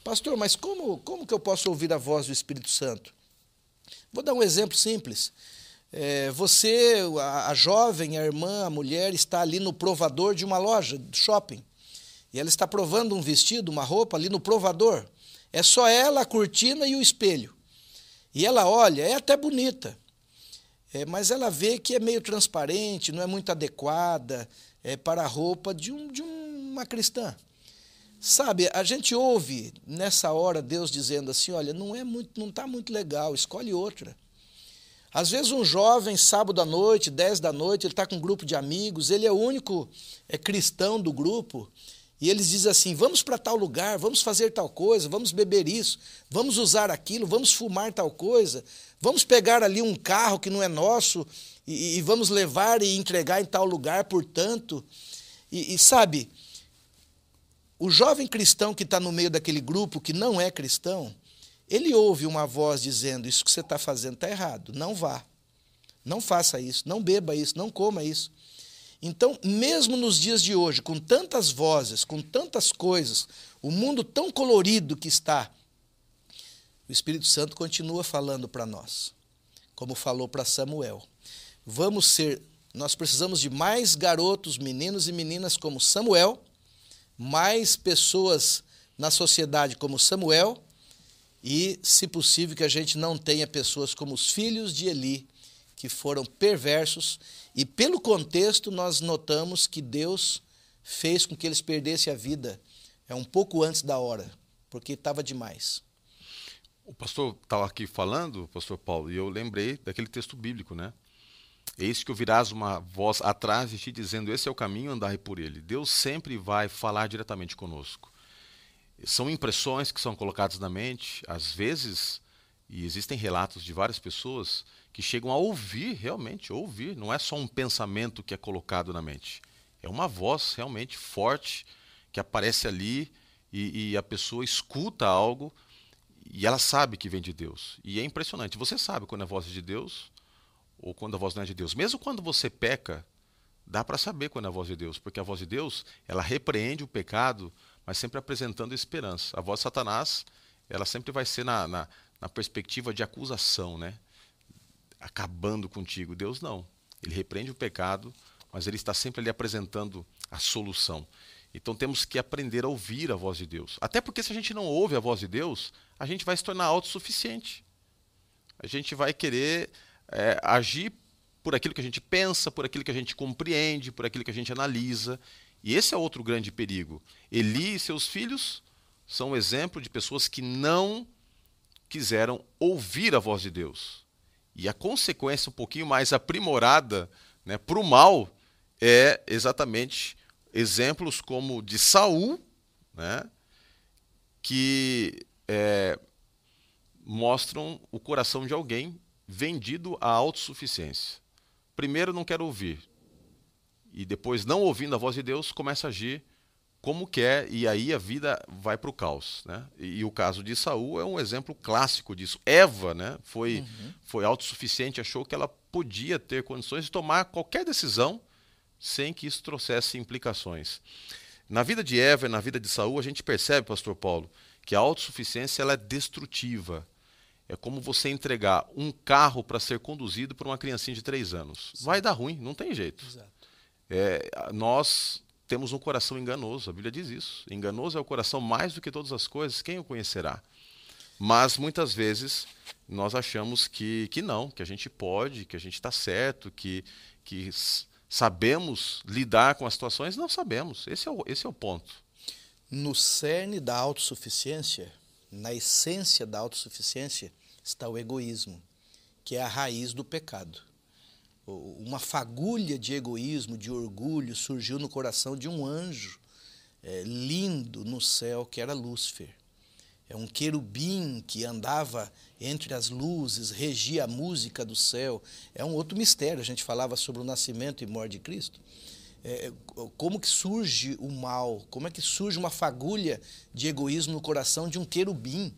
Pastor, mas como, como que eu posso ouvir a voz do Espírito Santo? Vou dar um exemplo simples. É, você, a, a, jovem, a irmã, a mulher, está ali no provador de uma loja, de shopping. E ela está provando um vestido, uma roupa ali no provador. É só ela, a cortina e o espelho. E ela olha, é até bonita. É, mas ela vê que é meio transparente, não é muito adequada é, para a roupa de, um, de uma cristã. Sabe, a gente ouve nessa hora Deus dizendo assim: olha, não é muito, não está muito legal, escolhe outra. Às vezes um jovem, sábado à noite, 10 da noite, ele está com um grupo de amigos, ele é o único é, cristão do grupo, E eles dizem assim: vamos para tal lugar, vamos fazer tal coisa, vamos beber isso, vamos usar aquilo, vamos fumar tal coisa, vamos pegar ali um carro que não é nosso e, e vamos levar e entregar em tal lugar, portanto. E, e sabe, o jovem cristão que está no meio daquele grupo que não é cristão, ele ouve uma voz dizendo: Isso que você está fazendo está errado, não vá, não faça isso, não beba isso, não coma isso. Então, mesmo nos dias de hoje, com tantas vozes, com tantas coisas, o mundo tão colorido que está, o Espírito Santo continua falando para nós, como falou para Samuel. Vamos ser, nós precisamos de mais garotos, meninos e meninas como Samuel, mais pessoas na sociedade como Samuel, e, se possível, que a gente não tenha pessoas como os filhos de Eli, que foram perversos e pelo contexto, nós notamos que Deus fez com que eles perdessem a vida é um pouco antes da hora, porque estava demais. O pastor estava aqui falando, pastor Paulo, e eu lembrei daquele texto bíblico, né? Eis que ouvirás uma voz atrás de ti dizendo: Esse é o caminho, andai por ele. Deus sempre vai falar diretamente conosco. São impressões que são colocadas na mente, às vezes, e existem relatos de várias pessoas que chegam a ouvir, realmente, ouvir. Não é só um pensamento que é colocado na mente. É uma voz realmente forte que aparece ali e, e a pessoa escuta algo e ela sabe que vem de Deus. E é impressionante. Você sabe quando a voz é de Deus ou quando a voz não é de Deus. Mesmo quando você peca, dá para saber quando é a voz de Deus, porque a voz de Deus, ela repreende o pecado, mas sempre apresentando esperança. A voz de Satanás, ela sempre vai ser na, na, na perspectiva de acusação, né? acabando contigo. Deus não. Ele repreende o pecado, mas ele está sempre ali apresentando a solução. Então temos que aprender a ouvir a voz de Deus. Até porque se a gente não ouve a voz de Deus, a gente vai se tornar autossuficiente. A gente vai querer é, agir por aquilo que a gente pensa, por aquilo que a gente compreende, por aquilo que a gente analisa. E esse é outro grande perigo. Eli e seus filhos são um exemplo de pessoas que não quiseram ouvir a voz de Deus. E a consequência um pouquinho mais aprimorada né, para o mal é exatamente exemplos como de Saul, né, que é, mostram o coração de alguém vendido à autossuficiência. Primeiro não quer ouvir, e depois, não ouvindo a voz de Deus, começa a agir como quer e aí a vida vai para o caos, né? E, e, o caso de Saul é um exemplo clássico disso. Eva, né, foi uhum. foi autossuficiente, achou que ela podia ter condições de tomar qualquer decisão sem que isso trouxesse implicações. Na vida de Eva e na vida de Saul, a gente percebe, pastor Paulo, que a autossuficiência ela é destrutiva. É como você entregar um carro para ser conduzido por uma criancinha de três anos. Vai dar ruim, não tem jeito. É, nós temos um coração enganoso. A Bíblia diz isso. Enganoso é o coração mais do que todas as coisas. Quem o conhecerá? Mas muitas vezes nós achamos que, que não, que a gente pode, que a gente está certo, que, que sabemos lidar com as situações. Não sabemos. Esse é o, esse é o ponto. No cerne da autossuficiência, na essência da autossuficiência, está o egoísmo, que é a raiz do pecado uma fagulha de egoísmo, de orgulho surgiu no coração de um anjo é, lindo no céu, que era Lúcifer. É um querubim que andava entre as luzes, regia a música do céu. É um outro mistério. A gente falava sobre o nascimento e morte de Cristo. É, como que surge o mal? Como é que surge uma fagulha de egoísmo no coração de um querubim?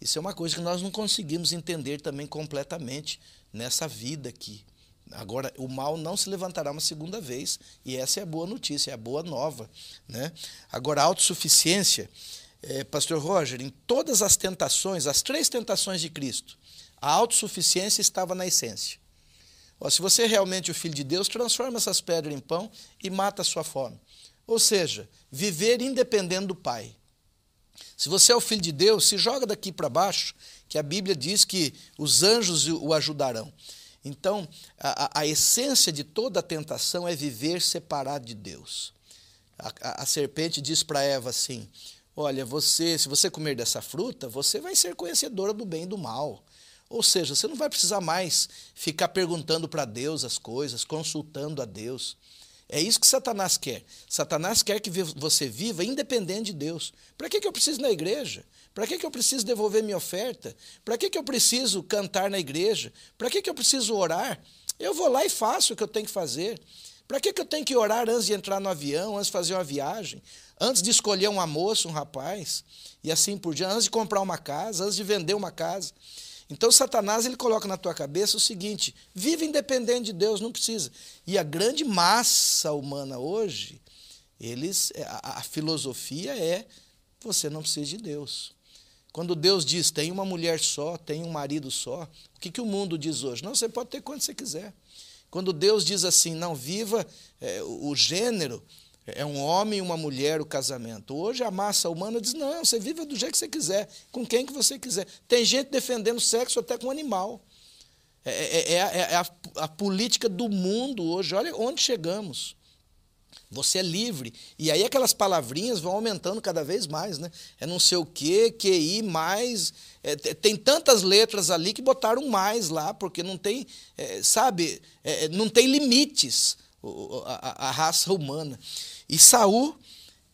Isso é uma coisa que nós não conseguimos entender também completamente nessa vida aqui. Agora, o mal não se levantará uma segunda vez, e essa é a boa notícia, é a boa nova. Né? Agora, a autossuficiência, é, Pastor Roger, em todas as tentações, as três tentações de Cristo, a autossuficiência estava na essência. Ó, se você é realmente o Filho de Deus, transforma essas pedras em pão e mata a sua fome. Ou seja, viver independente do Pai. Se você é o Filho de Deus, se joga daqui para baixo, que a Bíblia diz que os anjos o ajudarão. Então, a, a, essência de toda a tentação é viver separado de Deus. A, a, a serpente diz para Eva assim: Olha, você, se você comer dessa fruta, você vai ser conhecedora do bem e do mal. Ou seja, você não vai precisar mais ficar perguntando para Deus as coisas, consultando a Deus. É isso que Satanás quer. Satanás quer que você viva independente de Deus. Para que, que eu preciso na igreja? Para que, que eu preciso devolver minha oferta? Para que, que eu preciso cantar na igreja? Para que, que eu preciso orar? Eu vou lá e faço o que eu tenho que fazer. Para que, que eu tenho que orar antes de entrar no avião, antes de fazer uma viagem, antes de escolher uma moça, um rapaz, e assim por diante, antes de comprar uma casa, antes de vender uma casa? Então Satanás ele coloca na tua cabeça o seguinte: vive independente de Deus, não precisa. E a grande massa humana hoje, eles a, a filosofia é você não precisa de Deus. Quando Deus diz tem uma mulher só, tem um marido só, o que, que o mundo diz hoje? Não, você pode ter quanto você quiser. Quando Deus diz assim, não, viva é, o gênero, é um homem e uma mulher o casamento. Hoje a massa humana diz: não, você vive do jeito que você quiser, com quem que você quiser. Tem gente defendendo sexo até com animal. É, é, é, é a, a, política do mundo hoje. Olha onde chegamos. Você é livre. E aí aquelas palavrinhas vão aumentando cada vez mais, né? É não sei o quê, QI, mais. É, tem tantas letras ali que botaram mais lá, porque não tem, é, sabe, é, não tem limites a, a, raça humana. E Saul,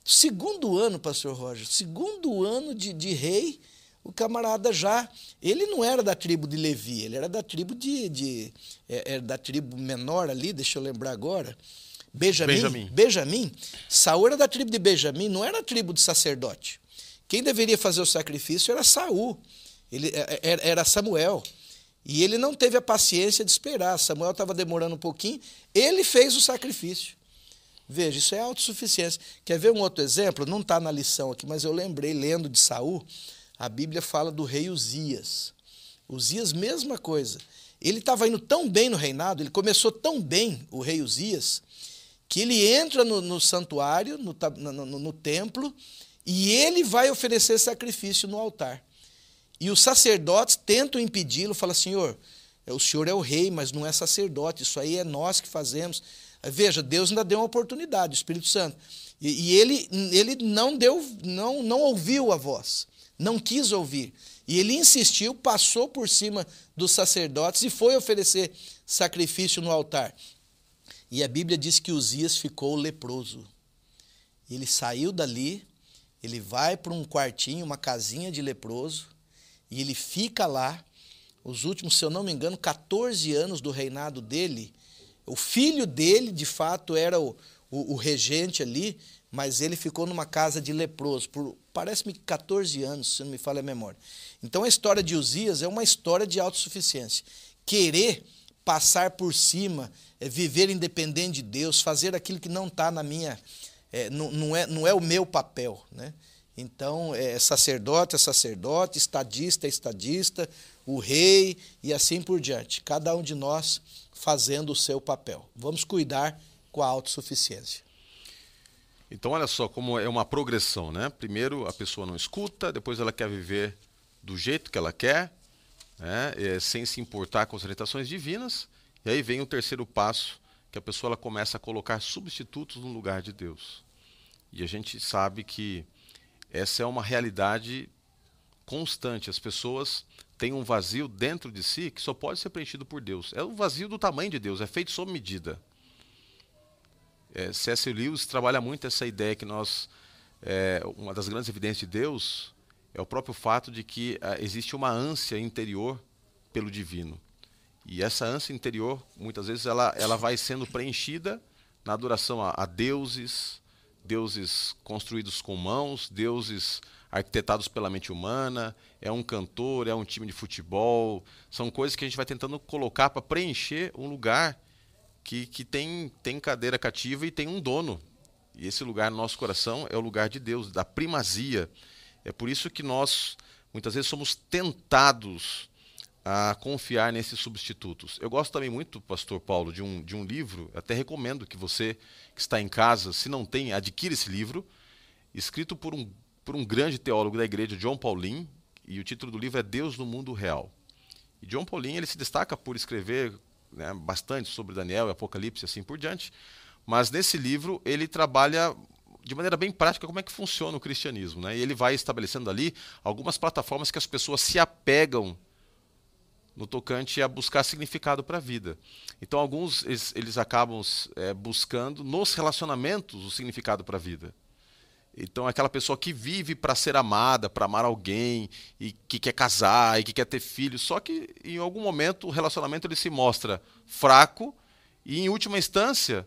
segundo ano, pastor Roger, segundo ano de, de rei, o camarada já. Ele não era da tribo de Levi, ele era da tribo de. de é, era da tribo menor ali, deixa eu lembrar agora. Benjamim. Benjamim. Benjamim. Saul era da tribo de Benjamim, não era a tribo de sacerdote. Quem deveria fazer o sacrifício era Saul. Ele, é, é, era Samuel. E ele não teve a paciência de esperar. Samuel estava demorando um pouquinho, ele fez o sacrifício. Veja, isso é autossuficiência. Quer ver um outro exemplo? Não está na lição aqui, mas eu lembrei, lendo de Saul, a Bíblia fala do rei Uzias. Uzias, mesma coisa. Ele estava indo tão bem no reinado, ele começou tão bem, o rei Uzias, que ele entra no, no santuário, no, no, no templo, e ele vai oferecer sacrifício no altar. E os sacerdotes tentam impedi-lo, falam: Senhor, o senhor é o rei, mas não é sacerdote, isso aí é nós que fazemos. Veja, Deus ainda deu uma oportunidade, o Espírito Santo. E, e, ele, ele não deu, não, não ouviu a voz, não quis ouvir. E ele insistiu, passou por cima dos sacerdotes e foi oferecer sacrifício no altar. E a Bíblia diz que Uzias ficou leproso. Ele saiu dali, ele vai para um quartinho, uma casinha de leproso, e ele fica lá. Os últimos, se eu não me engano, 14 anos do reinado dele, o filho dele, de fato, era o, o, o regente ali, mas ele ficou numa casa de leproso por, parece-me, 14 anos, se não me falha a memória. Então a história de Uzias é uma história de autossuficiência. Querer passar por cima, é, viver independente de Deus, fazer aquilo que não está na minha. É, não, não, é, não é o meu papel. Né? Então, é sacerdote é sacerdote, estadista é estadista, o rei e assim por diante. Cada um de nós fazendo o seu papel. Vamos cuidar com a autossuficiência. Então, olha só como é uma progressão, né? Primeiro a pessoa não escuta, depois ela quer viver do jeito que ela quer, né? É, sem se importar com as orientações divinas. E aí vem o terceiro passo, que a pessoa ela começa a colocar substitutos no lugar de Deus. E a gente sabe que essa é uma realidade constante. As pessoas tem um vazio dentro de si que só pode ser preenchido por Deus. É o vazio do tamanho de Deus, é feito sob medida. É, C.S. Lewis trabalha muito essa ideia que nós, é, uma das grandes evidências de Deus é o próprio fato de que é, existe uma ânsia interior pelo divino. E essa ânsia interior, muitas vezes, ela, ela vai sendo preenchida na adoração a, a deuses, deuses construídos com mãos, deuses arquitetados pela mente humana, é um cantor, é um time de futebol. São coisas que a gente vai tentando colocar para preencher um lugar que, que tem, tem cadeira cativa e tem um dono. E esse lugar no nosso coração é o lugar de Deus, da primazia. É por isso que nós, muitas vezes, somos tentados a confiar nesses substitutos. Eu gosto também muito, pastor Paulo, de um, de um livro, até recomendo que você que está em casa, se não tem, adquira esse livro, escrito por um por um grande teólogo da igreja, John Paulin, e o título do livro é Deus no Mundo Real. E John Paulin ele se destaca por escrever né, bastante sobre Daniel e Apocalipse e assim por diante, mas nesse livro ele trabalha de maneira bem prática como é que funciona o cristianismo. Né? E ele vai estabelecendo ali algumas plataformas que as pessoas se apegam no tocante a buscar significado para a vida. Então, alguns eles, eles acabam é, buscando nos relacionamentos o significado para a vida. Então, aquela pessoa que vive para ser amada, para amar alguém, e que quer casar, e que quer ter filhos, só que em algum momento o relacionamento ele se mostra fraco, e em última instância,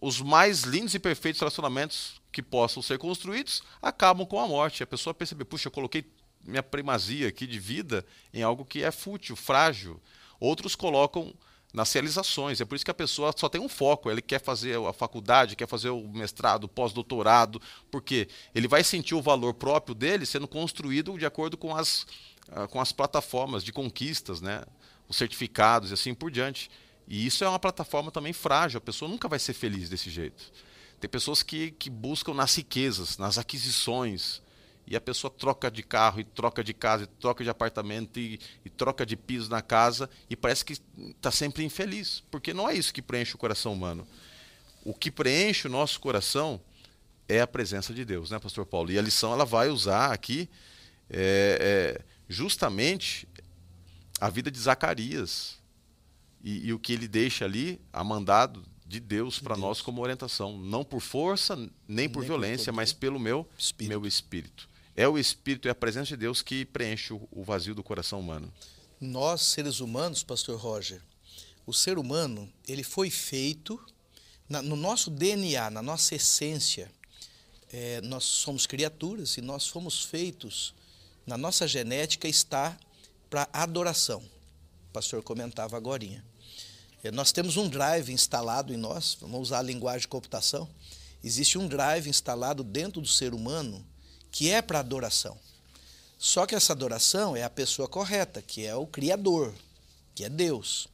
os mais lindos e perfeitos relacionamentos que possam ser construídos acabam com a morte. A pessoa percebe, puxa, eu coloquei minha primazia aqui de vida em algo que é fútil, frágil. Outros colocam nas realizações. É por isso que a pessoa só tem um foco. Ele quer fazer a faculdade, quer fazer o mestrado, pós-doutorado, porque ele vai sentir o valor próprio dele sendo construído de acordo com as, ah, com as plataformas de conquistas, né? os certificados e assim por diante. E isso é uma plataforma também frágil. A pessoa nunca vai ser feliz desse jeito. Tem pessoas que, que buscam nas riquezas, nas aquisições, e a pessoa troca de carro, e troca de casa, e troca de apartamento, e, e troca de piso na casa, e parece que está sempre infeliz, porque não é isso que preenche o coração humano. O que preenche o nosso coração é a presença de Deus, né, Pastor Paulo? E a lição ela vai usar aqui é, é, justamente a vida de Zacarias e, e, o que ele deixa ali, a mandado de Deus para nós como orientação, não por força nem por nem violência, por mas pelo meu espírito. meu espírito. É o Espírito e a presença de Deus que preenche o vazio do coração humano. Nós, seres humanos, Pastor Roger, o ser humano, ele foi feito, na, no nosso DNA, na nossa essência, é, nós somos criaturas e nós fomos feitos, na nossa genética está para adoração. O pastor comentava agora. É, nós temos um drive instalado em nós, vamos usar a linguagem de computação. Existe um drive instalado dentro do ser humano que é para adoração. Só que essa adoração é a pessoa correta, que é o Criador, que é Deus.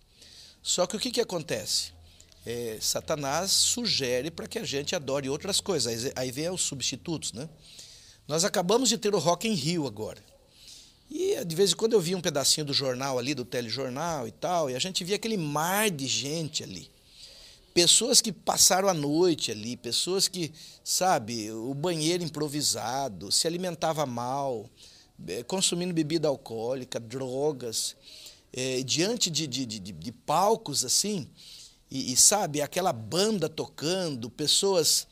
Só que o que, que acontece? É, Satanás sugere para que a gente adore outras coisas. Aí vem os substitutos, né? Nós acabamos de ter o Rock in Rio agora. E de vez em quando eu via um pedacinho do jornal ali, do telejornal e tal, e a gente via aquele mar de gente ali. Pessoas que passaram a noite ali, pessoas que, sabe, o banheiro improvisado, se alimentava mal, eh, consumindo bebida alcoólica, drogas, é, diante de, de, de, de, palcos assim, e, e, sabe, aquela banda tocando, pessoas,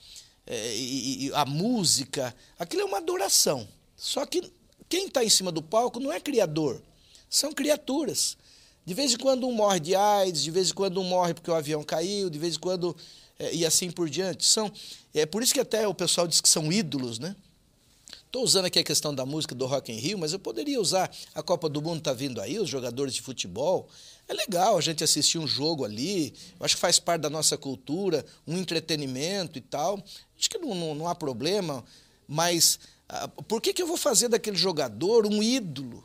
é, e, e a música, aquilo é uma adoração. Só que quem está em cima do palco não é criador, são criaturas. De vez em quando um morre de AIDS, de vez em quando um morre porque o avião caiu, de vez em quando. É, e assim por diante. São, é por isso que até o pessoal diz que são ídolos, né? Estou usando aqui a questão da música do Rock in Rio, mas eu poderia usar a Copa do Mundo está vindo aí, os jogadores de futebol. É legal a gente assistir um jogo ali, eu acho que faz parte da nossa cultura, um entretenimento e tal. Acho que não, não, não há problema, mas ah, por que, que eu vou fazer daquele jogador um ídolo?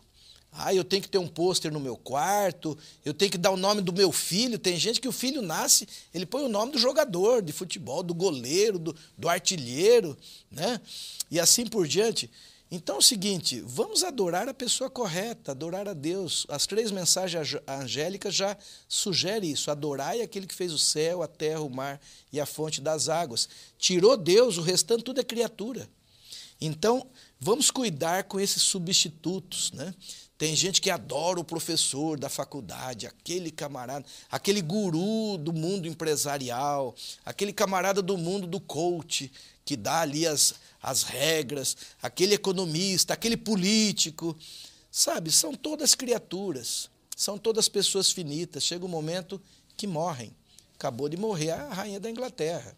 Ah, eu tenho que ter um pôster no meu quarto, eu tenho que dar o nome do meu filho. Tem gente que o filho nasce, ele põe o nome do jogador de futebol, do goleiro, do, do artilheiro, né? E assim por diante. Então é o seguinte, vamos adorar a pessoa correta, adorar a Deus. As três mensagens angélicas já sugerem isso. Adorai aquele que fez o céu, a terra, o mar e a fonte das águas. Tirou Deus, o restante tudo é criatura. Então, vamos cuidar com esses substitutos, né? Tem gente que adora o professor da faculdade, aquele camarada, aquele guru do mundo empresarial, aquele camarada do mundo do coach, que dá ali as, as regras, aquele economista, aquele político. Sabe, são todas criaturas, são todas pessoas finitas. Chega um momento que morrem. Acabou de morrer a rainha da Inglaterra.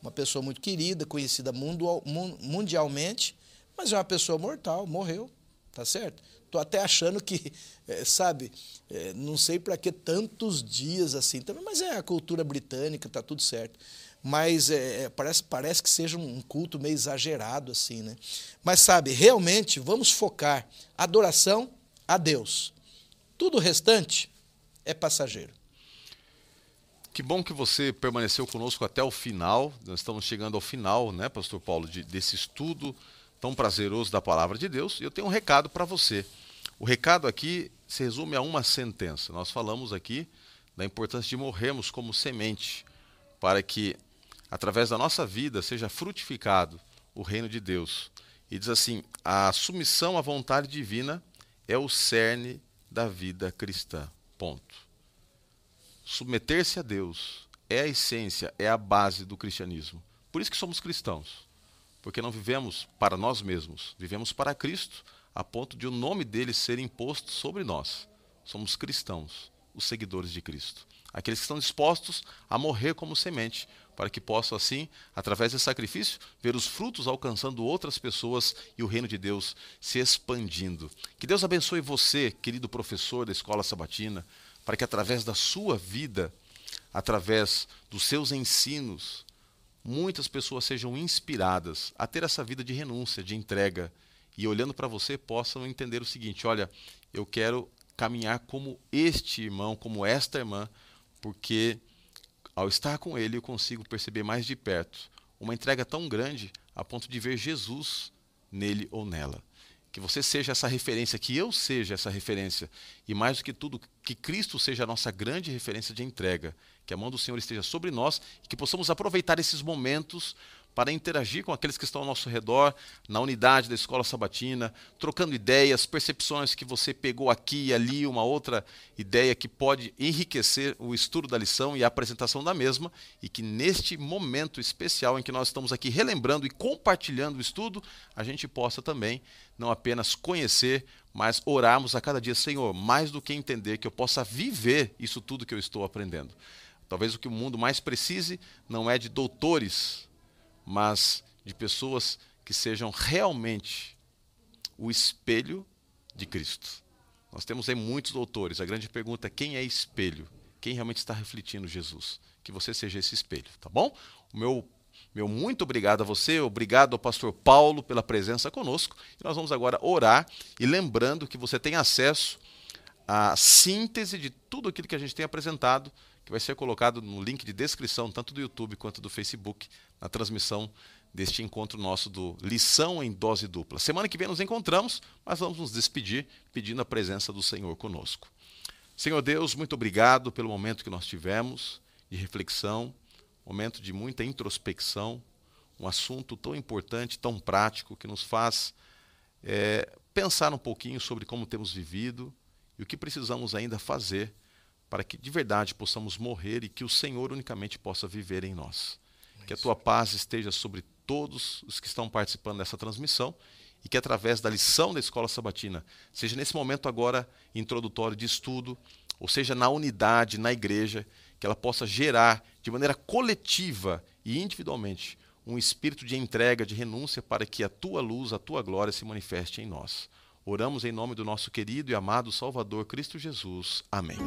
Uma pessoa muito querida, conhecida mundialmente, mas é uma pessoa mortal, morreu, tá certo? Estou até achando que, é, sabe, é, não sei para que tantos dias assim também, mas é a cultura britânica, está tudo certo. Mas é, parece, parece que seja um culto meio exagerado assim, né? Mas sabe, realmente vamos focar adoração a Deus. Tudo o restante é passageiro. Que bom que você permaneceu conosco até o final. Nós estamos chegando ao final, né, Pastor Paulo, de, desse estudo tão prazeroso da palavra de Deus. Eu tenho um recado para você. O recado aqui se resume a uma sentença. Nós falamos aqui da importância de morrermos como semente, para que, através da nossa vida, seja frutificado o reino de Deus. E diz assim: a submissão à vontade divina é o cerne da vida cristã. Ponto. Submeter-se a Deus é a essência, é a base do cristianismo. Por isso que somos cristãos. Porque não vivemos para nós mesmos, vivemos para Cristo, a ponto de o nome dele ser imposto sobre nós. Somos cristãos, os seguidores de Cristo. Aqueles que estão dispostos a morrer como semente, para que possam, assim, através desse sacrifício, ver os frutos alcançando outras pessoas e o reino de Deus se expandindo. Que Deus abençoe você, querido professor da escola sabatina, para que através da sua vida, através dos seus ensinos, muitas pessoas sejam inspiradas a ter essa vida de renúncia, de entrega, e olhando para você possam entender o seguinte: olha, eu quero caminhar como este irmão, como esta irmã, porque ao estar com ele eu consigo perceber mais de perto uma entrega tão grande a ponto de ver Jesus nele ou nela. Que você seja essa referência, que eu seja essa referência, e mais do que tudo, que Cristo seja a nossa grande referência de entrega, que a mão do Senhor esteja sobre nós e que possamos aproveitar esses momentos para interagir com aqueles que estão ao nosso redor, na unidade da escola sabatina, trocando ideias, percepções que você pegou aqui e ali, uma outra ideia que pode enriquecer o estudo da lição e a apresentação da mesma, e que neste momento especial em que nós estamos aqui relembrando e compartilhando o estudo, a gente possa também não apenas conhecer, mas orarmos a cada dia, Senhor, mais do que entender, que eu possa viver isso tudo que eu estou aprendendo. Talvez o que o mundo mais precise não é de doutores mas de pessoas que sejam realmente o espelho de Cristo. Nós temos aí muitos doutores. A grande pergunta é quem é espelho? Quem realmente está refletindo Jesus? Que você seja esse espelho, tá bom? O meu meu muito obrigado a você, obrigado ao pastor Paulo pela presença conosco. E nós vamos agora orar e lembrando que você tem acesso à síntese de tudo aquilo que a gente tem apresentado que vai ser colocado no link de descrição, tanto do YouTube quanto do Facebook, na transmissão deste encontro nosso do Lição em Dose Dupla. Semana que vem nos encontramos, mas vamos nos despedir pedindo a presença do Senhor conosco. Senhor Deus, muito obrigado pelo momento que nós tivemos de reflexão, momento de muita introspecção, um assunto tão importante, tão prático, que nos faz é, pensar um pouquinho sobre como temos vivido e o que precisamos ainda fazer para que de verdade possamos morrer e que o Senhor unicamente possa viver em nós. É que a tua paz esteja sobre todos os que estão participando dessa transmissão e que através da lição da escola sabatina, seja nesse momento agora introdutório de estudo, ou seja na unidade, na igreja, que ela possa gerar de maneira coletiva e individualmente um espírito de entrega, de renúncia para que a tua luz, a tua glória se manifeste em nós. Oramos em nome do nosso querido e amado Salvador Cristo Jesus. Amém.